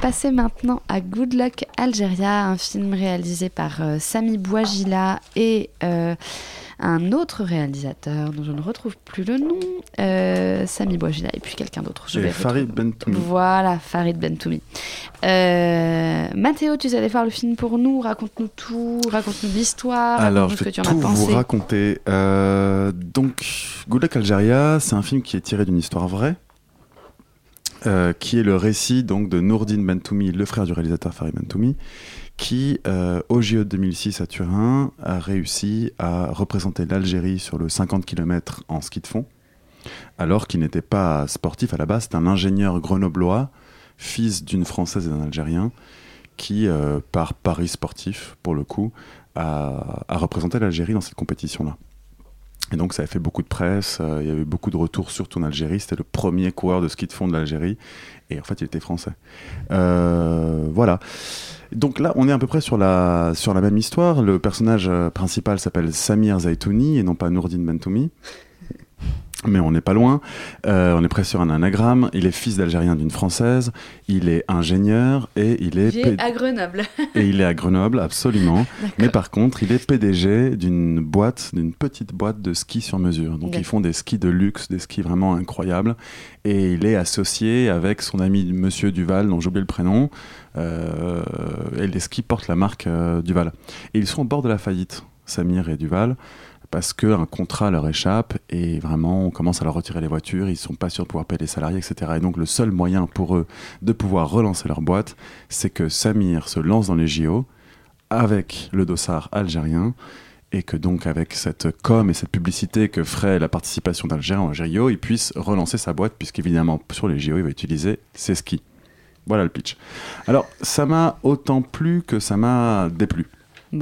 Passer maintenant à Good Luck Algeria, un film réalisé par euh, Sami Bouagila et euh, un autre réalisateur dont je ne retrouve plus le nom, euh, Sami Bouagila et puis quelqu'un d'autre. Je vais Farid. Bentoumi. Voilà, Farid Bentoumi. Euh, Mathéo, tu allais voir le film pour nous, raconte-nous tout, raconte-nous l'histoire, Alors, raconte-nous je ce que tu en as tout vous pensé. raconter. Euh, donc, Good Luck Algeria, c'est un film qui est tiré d'une histoire vraie, euh, qui est le récit donc de Nourdine Bentoumi, le frère du réalisateur Farid Bentoumi, qui, euh, au JO de 2006 à Turin, a réussi à représenter l'Algérie sur le 50 km en ski de fond, alors qu'il n'était pas sportif à la base, c'est un ingénieur grenoblois, fils d'une Française et d'un Algérien, qui, euh, par Paris sportif, pour le coup, a représenté l'Algérie dans cette compétition-là. Et donc ça a fait beaucoup de presse, euh, il y avait beaucoup de retours surtout en Algérie, c'était le premier coureur de ski de fond de l'Algérie, et en fait il était français. Euh, voilà. Donc là on est à peu près sur la, sur la même histoire, le personnage euh, principal s'appelle Samir Zaitouni et non pas Nourdine Bentoumi. Mais on n'est pas loin. Euh, on est presque sur un anagramme. Il est fils d'Algérien d'une Française. Il est ingénieur et il est P- à Grenoble. et il est à Grenoble, absolument. Mais par contre, il est PDG d'une boîte, d'une petite boîte de ski sur mesure. Donc ils font des skis de luxe, des skis vraiment incroyables. Et il est associé avec son ami Monsieur Duval, dont j'ai oublié le prénom. Euh, et les skis portent la marque euh, Duval. Et ils sont au bord de la faillite, Samir et Duval. Parce qu'un contrat leur échappe et vraiment on commence à leur retirer les voitures, ils sont pas sûrs de pouvoir payer les salariés, etc. Et donc le seul moyen pour eux de pouvoir relancer leur boîte, c'est que Samir se lance dans les JO avec le dossard algérien et que donc avec cette com et cette publicité que ferait la participation d'Alger en JO, il puisse relancer sa boîte puisqu'évidemment sur les JO il va utiliser ses skis. Voilà le pitch. Alors ça m'a autant plu que ça m'a déplu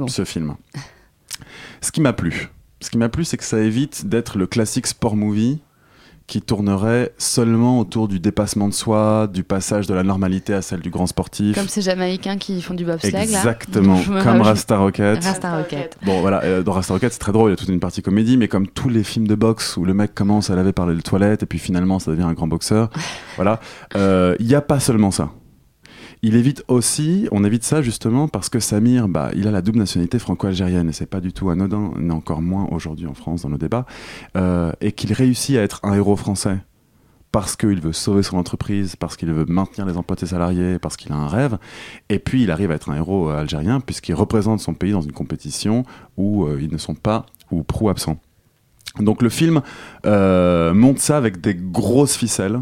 ce film. Ce qui m'a plu, ce qui m'a plu, c'est que ça évite d'être le classique sport movie qui tournerait seulement autour du dépassement de soi, du passage de la normalité à celle du grand sportif. Comme ces Jamaïcains qui font du bobsleigh. Exactement, comme rajoute- Rasta Rocket. Rasta Rocket. Bon voilà, euh, dans Rasta Rocket c'est très drôle, il y a toute une partie comédie, mais comme tous les films de boxe où le mec commence à laver par les toilettes et puis finalement ça devient un grand boxeur, voilà, euh, il n'y a pas seulement ça. Il évite aussi, on évite ça justement parce que Samir, bah, il a la double nationalité franco-algérienne et c'est pas du tout anodin, mais encore moins aujourd'hui en France dans nos débats, euh, et qu'il réussit à être un héros français parce qu'il veut sauver son entreprise, parce qu'il veut maintenir les emplois de ses salariés, parce qu'il a un rêve. Et puis il arrive à être un héros euh, algérien puisqu'il représente son pays dans une compétition où euh, ils ne sont pas ou pro absents. Donc le film monte ça avec des grosses ficelles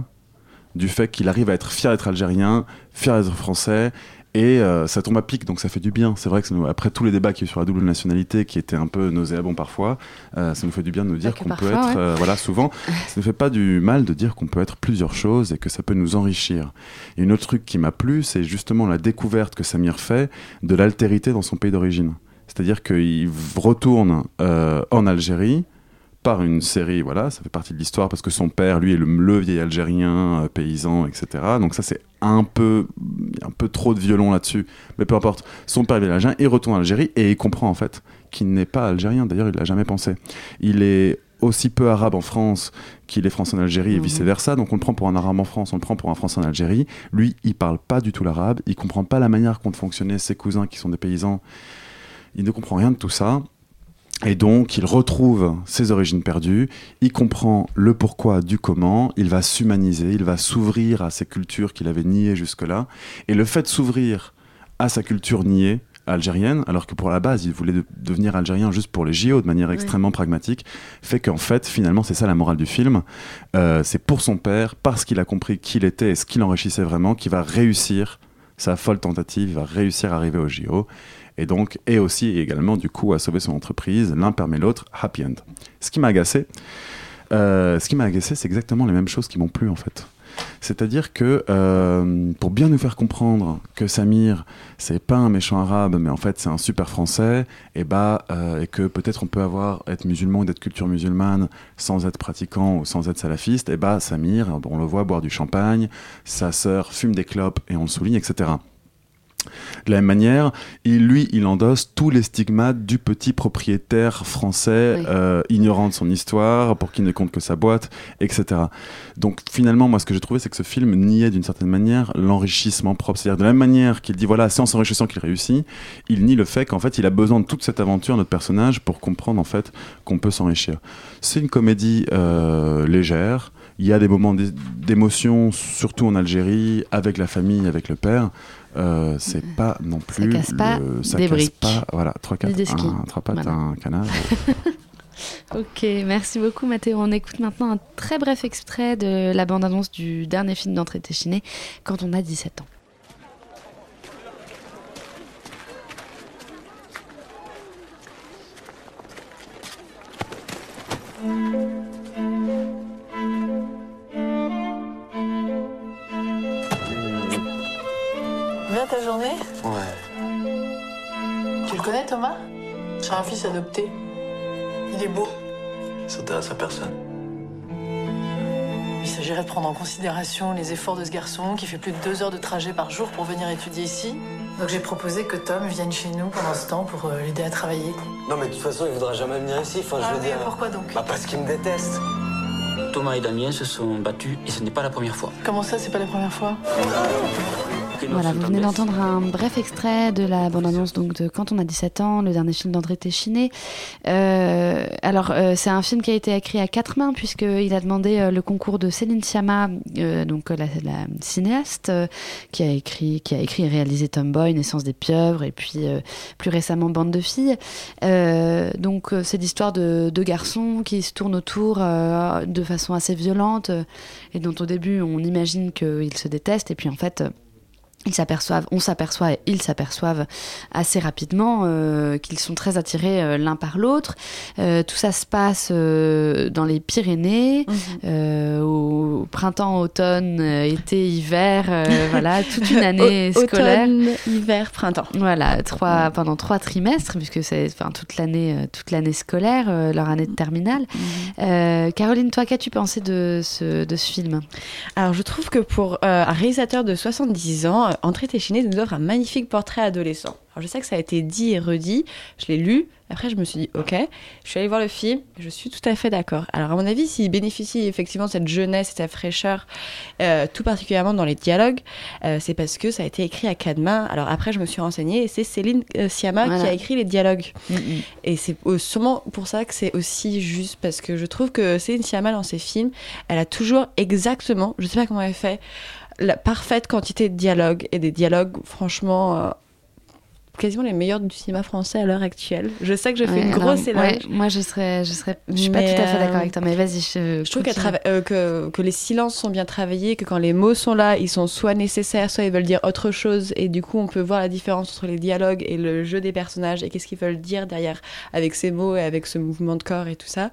du fait qu'il arrive à être fier d'être algérien, fier d'être français. Et euh, ça tombe à pic, donc ça fait du bien. C'est vrai que ça nous- après tous les débats eu sur la double nationalité, qui étaient un peu nauséabonds parfois, euh, ça nous fait du bien de nous dire qu'on peut être, ouais. euh, voilà, souvent, ça ne fait pas du mal de dire qu'on peut être plusieurs choses et que ça peut nous enrichir. Et une autre truc qui m'a plu, c'est justement la découverte que Samir fait de l'altérité dans son pays d'origine. C'est-à-dire qu'il retourne en Algérie par une série, voilà, ça fait partie de l'histoire parce que son père, lui, est le, le vieil Algérien, euh, paysan, etc. Donc ça, c'est un peu, un peu trop de violon là-dessus, mais peu importe. Son père est vieil Algérien, il retourne en Algérie et il comprend en fait qu'il n'est pas algérien. D'ailleurs, il l'a jamais pensé. Il est aussi peu arabe en France qu'il est français en Algérie et Mhm. vice versa. Donc on le prend pour un arabe en France, on le prend pour un français en Algérie. Lui, il parle pas du tout l'arabe, il comprend pas la manière qu'ont de fonctionner ses cousins qui sont des paysans. Il ne comprend rien de tout ça. Et donc, il retrouve ses origines perdues, il comprend le pourquoi du comment, il va s'humaniser, il va s'ouvrir à ces cultures qu'il avait niées jusque-là. Et le fait de s'ouvrir à sa culture niée, algérienne, alors que pour la base, il voulait de- devenir algérien juste pour les JO de manière Oui. extrêmement pragmatique, fait qu'en fait, finalement, c'est ça la morale du film. Euh, c'est pour son père, parce qu'il a compris qui il était et ce qui l'enrichissait vraiment, qu'il va réussir sa folle tentative, il va réussir à arriver au JO et donc et aussi également du coup à sauver son entreprise. L'un permet l'autre, happy end. Ce qui m'a agacé, euh, ce qui m'a agacé, c'est exactement les mêmes choses qui m'ont plu en fait. C'est-à-dire que euh, pour bien nous faire comprendre que Samir, c'est pas un méchant arabe, mais en fait c'est un super français, et bah euh, que peut-être on peut avoir être musulman ou d'être culture musulmane sans être pratiquant ou sans être salafiste, et bah Samir, on le voit boire du champagne, sa sœur fume des clopes et on le souligne, etc. De la même manière, il, lui, il endosse tous les stigmates du petit propriétaire français, Oui. euh, ignorant de son histoire, pour qui ne compte que sa boîte, etc. Donc finalement, moi, ce que j'ai trouvé, c'est que ce film niait d'une certaine manière l'enrichissement propre. C'est-à-dire de la même manière qu'il dit, voilà, c'est en s'enrichissant qu'il réussit, il nie le fait qu'en fait, il a besoin de toute cette aventure, notre personnage, pour comprendre en fait qu'on peut s'enrichir. C'est une comédie euh, légère. Il y a des moments d'é- d'émotion, surtout en Algérie, avec la famille, avec le père. Euh, c'est pas non plus. casse pas le- ça des casse briques. pas, voilà, 3 4 Ni des skis. 1, 3 pattes, Voilà. un canard. Ok, merci beaucoup Mathéo. On écoute maintenant un très bref extrait de la bande-annonce du dernier film d'Entrée Téchiné quand on a 17 ans. Bien ta journée Ouais. Tu le connais Thomas? J'ai un fils adopté. Il est beau. Ça t'intéresse à personne. Il s'agirait de prendre en considération les efforts de ce garçon qui fait plus de deux heures de trajet par jour pour venir étudier ici. Donc j'ai proposé que Tom vienne chez nous pendant ce temps pour euh, l'aider à travailler. Non, mais de toute façon, il voudra jamais venir ici. Enfin, Ah je veux dire. pourquoi donc? Bah, parce qu'il me déteste. Thomas et Damien se sont battus et ce n'est pas la première fois. Comment ça, c'est pas la première fois? Voilà, vous venez d'entendre un bref extrait de la bande-annonce donc de Quand on a 17 ans, le dernier film d'André Téchiné. Euh, alors, euh, c'est un film qui a été écrit à quatre mains puisqu'il a demandé euh, le concours de Céline Sciamma, donc la, la cinéaste qui a écrit, qui a écrit et réalisé Tomboy, Naissance des pieuvres et puis plus récemment Bande de filles. Donc, c'est l'histoire de deux garçons qui se tournent autour de façon assez violente et dont au début on imagine qu'ils se détestent et puis en fait ils s'aperçoivent, on s'aperçoit et ils s'aperçoivent assez rapidement euh, qu'ils sont très attirés euh, l'un par l'autre. Euh, tout ça se passe dans les Pyrénées, euh, au printemps, automne, été, hiver, voilà, toute une année scolaire. automne, hiver, printemps. Voilà, trois, pendant trois trimestres, puisque c'est enfin, toute l'année toute l'année scolaire, leur année de terminale. Euh, Caroline, toi, qu'as-tu pensé de ce, de ce film? Alors, je trouve que pour un réalisateur de 70 ans, euh, André Téchiné nous offre un magnifique portrait adolescent. Alors, je sais que ça a été dit et redit, je l'ai lu, après je me suis dit, ok, je suis allée voir le film, je suis tout à fait d'accord. Alors, à mon avis, s'il bénéficie effectivement de cette jeunesse et cette fraîcheur, euh, tout particulièrement dans les dialogues, euh, c'est parce que ça a été écrit à quatre mains. Alors, après, je me suis renseignée et c'est Céline euh, Sciamma qui a écrit les dialogues. Et c'est sûrement pour ça que c'est aussi juste, parce que je trouve que Céline Sciamma, dans ses films, elle a toujours exactement, je sais pas comment elle fait, la parfaite quantité de dialogues, et des dialogues, franchement, euh, quasiment les meilleurs du cinéma français à l'heure actuelle. Je sais que je fais Ouais, une alors, grosse éloge. ouais, moi, je serais, je serais, je suis pas tout à fait euh, d'accord avec toi, mais vas-y. Je, Je trouve euh, que, que les silences sont bien travaillés, que quand les mots sont là, ils sont soit nécessaires, soit ils veulent dire autre chose. Et du coup, on peut voir la différence entre les dialogues et le jeu des personnages et qu'est-ce qu'ils veulent dire derrière avec ces mots et avec ce mouvement de corps et tout ça.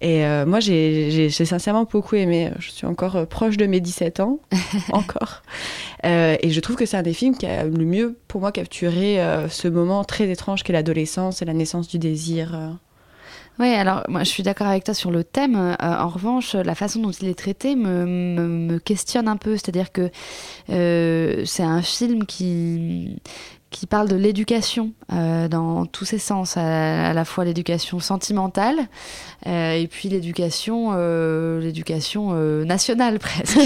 Et euh, moi, j'ai sincèrement beaucoup aimé. Je suis encore euh, proche de mes 17 ans, encore. Euh, et je trouve que c'est un des films qui a le mieux, pour moi, capturé euh, ce moment très étrange qu'est l'adolescence et la naissance du désir. euh. Oui, alors moi je suis d'accord avec toi sur le thème. Euh, en revanche, la façon dont il est traité me, questionne un peu. C'est-à-dire que c'est un film qui qui parle de l'éducation euh, dans tous ses sens, à, à la fois l'éducation sentimentale euh, et puis l'éducation euh, l'éducation nationale presque,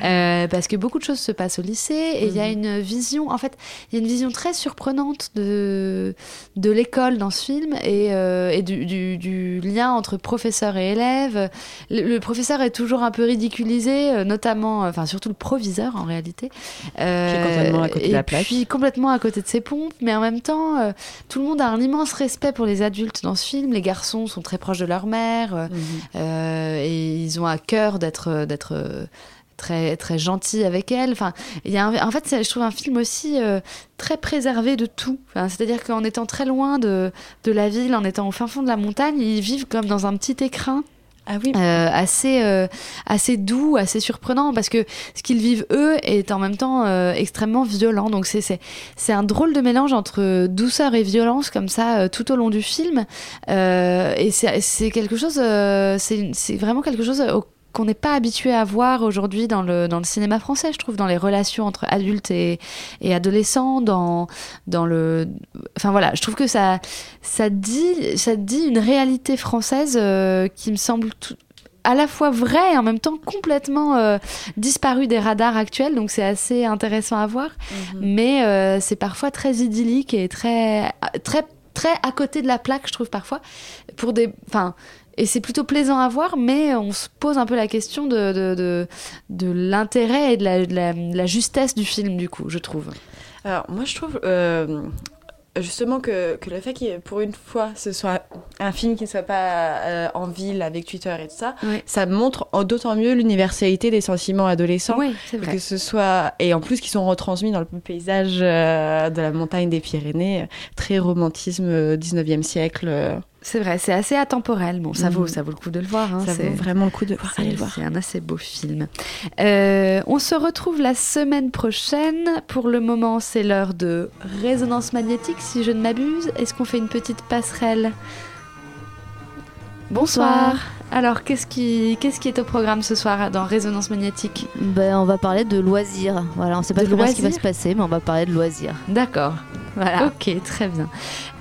parce que beaucoup de choses se passent au lycée et il y a une vision, en fait, il y a une vision très surprenante de de l'école dans ce film et, et du, du, du lien entre professeur et élève. Le, le professeur est toujours un peu ridiculisé, notamment, enfin surtout le proviseur en réalité, Euh, complètement à côté de la plaque. puis complètement à côté de ses pompes, mais en même temps, euh, tout le monde a un immense respect pour les adultes dans ce film. Les garçons sont très proches de leur mère euh, euh, et ils ont à cœur d'être d'être très très gentils avec elle. Enfin, il y a un- en fait, je trouve un film aussi euh, très préservé de tout. Enfin, C'est-à-dire qu'en étant très loin de, de la ville, en étant au fin fond de la montagne, ils vivent comme dans un petit écrin. Ah. Euh, assez, euh, assez doux, assez surprenant, parce que ce qu'ils vivent eux est en même temps euh, extrêmement violent. Donc c'est, c'est, un drôle de mélange entre douceur et violence comme ça tout au long du film. Et c'est, quelque chose, c'est vraiment quelque chose au- qu'on n'est pas habitué à voir aujourd'hui dans le, dans le cinéma français, je trouve, dans les relations entre adultes et, et adolescents, dans, dans le... Enfin voilà, je trouve que ça, ça, dit, ça dit une réalité française euh, qui me semble tout- à la fois vraie et en même temps complètement euh, disparue des radars actuels, donc c'est assez intéressant à voir, mais euh, c'est parfois très idyllique et très, très, très à côté de la plaque, je trouve parfois, pour des... Enfin, et c'est plutôt plaisant à voir, mais on se pose un peu la question de, de, de, de l'intérêt et de la, de la- de la justesse du film, du coup, je trouve. Alors, moi, je trouve euh, justement que, que le fait qu'il pour une fois ce soit un film qui ne soit pas euh, en ville avec Twitter et tout ça, ça montre d'autant mieux l'universalité des sentiments adolescents. Oui, c'est vrai. Que ce soit et en plus qui sont retransmis dans le paysage euh, de la montagne des Pyrénées, très romantisme euh, 19e siècle. C'est vrai, c'est assez atemporel. Bon, ça vaut, Mhm. ça vaut le coup de le voir. hein, Ça vaut vraiment le coup de voir. Allez le voir. c'est un assez beau film. Euh, on se retrouve la semaine prochaine. Pour le moment, c'est l'heure de résonance magnétique, si je ne m'abuse. Est-ce qu'on fait une petite passerelle? Bonsoir. Alors, qu'est-ce qui, qu'est-ce qui est au programme ce soir dans Résonance magnétique Ben, on va parler de loisirs. Voilà, on sait pas bien ce qui va se passer, mais on va parler de loisirs. D'accord. Voilà. Ok, très bien.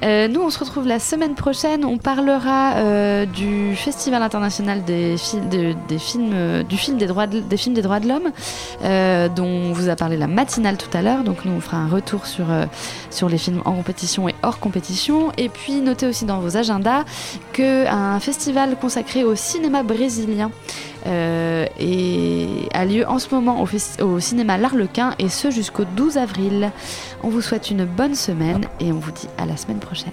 Euh, nous, on se retrouve la semaine prochaine. On parlera euh, du Festival international des, fi- de- des films, euh, du film des droits de, des films des droits de l'homme, dont on vous a parlé la matinale tout à l'heure. Donc nous, on fera un retour sur sur les films en compétition et hors compétition. Et puis notez aussi dans vos agendas que un festival consacré au cinéma brésilien euh, et a lieu en ce moment au, cinéma L'Arlequin et ce jusqu'au 12 avril. On vous souhaite une bonne semaine et on vous dit à la semaine prochaine.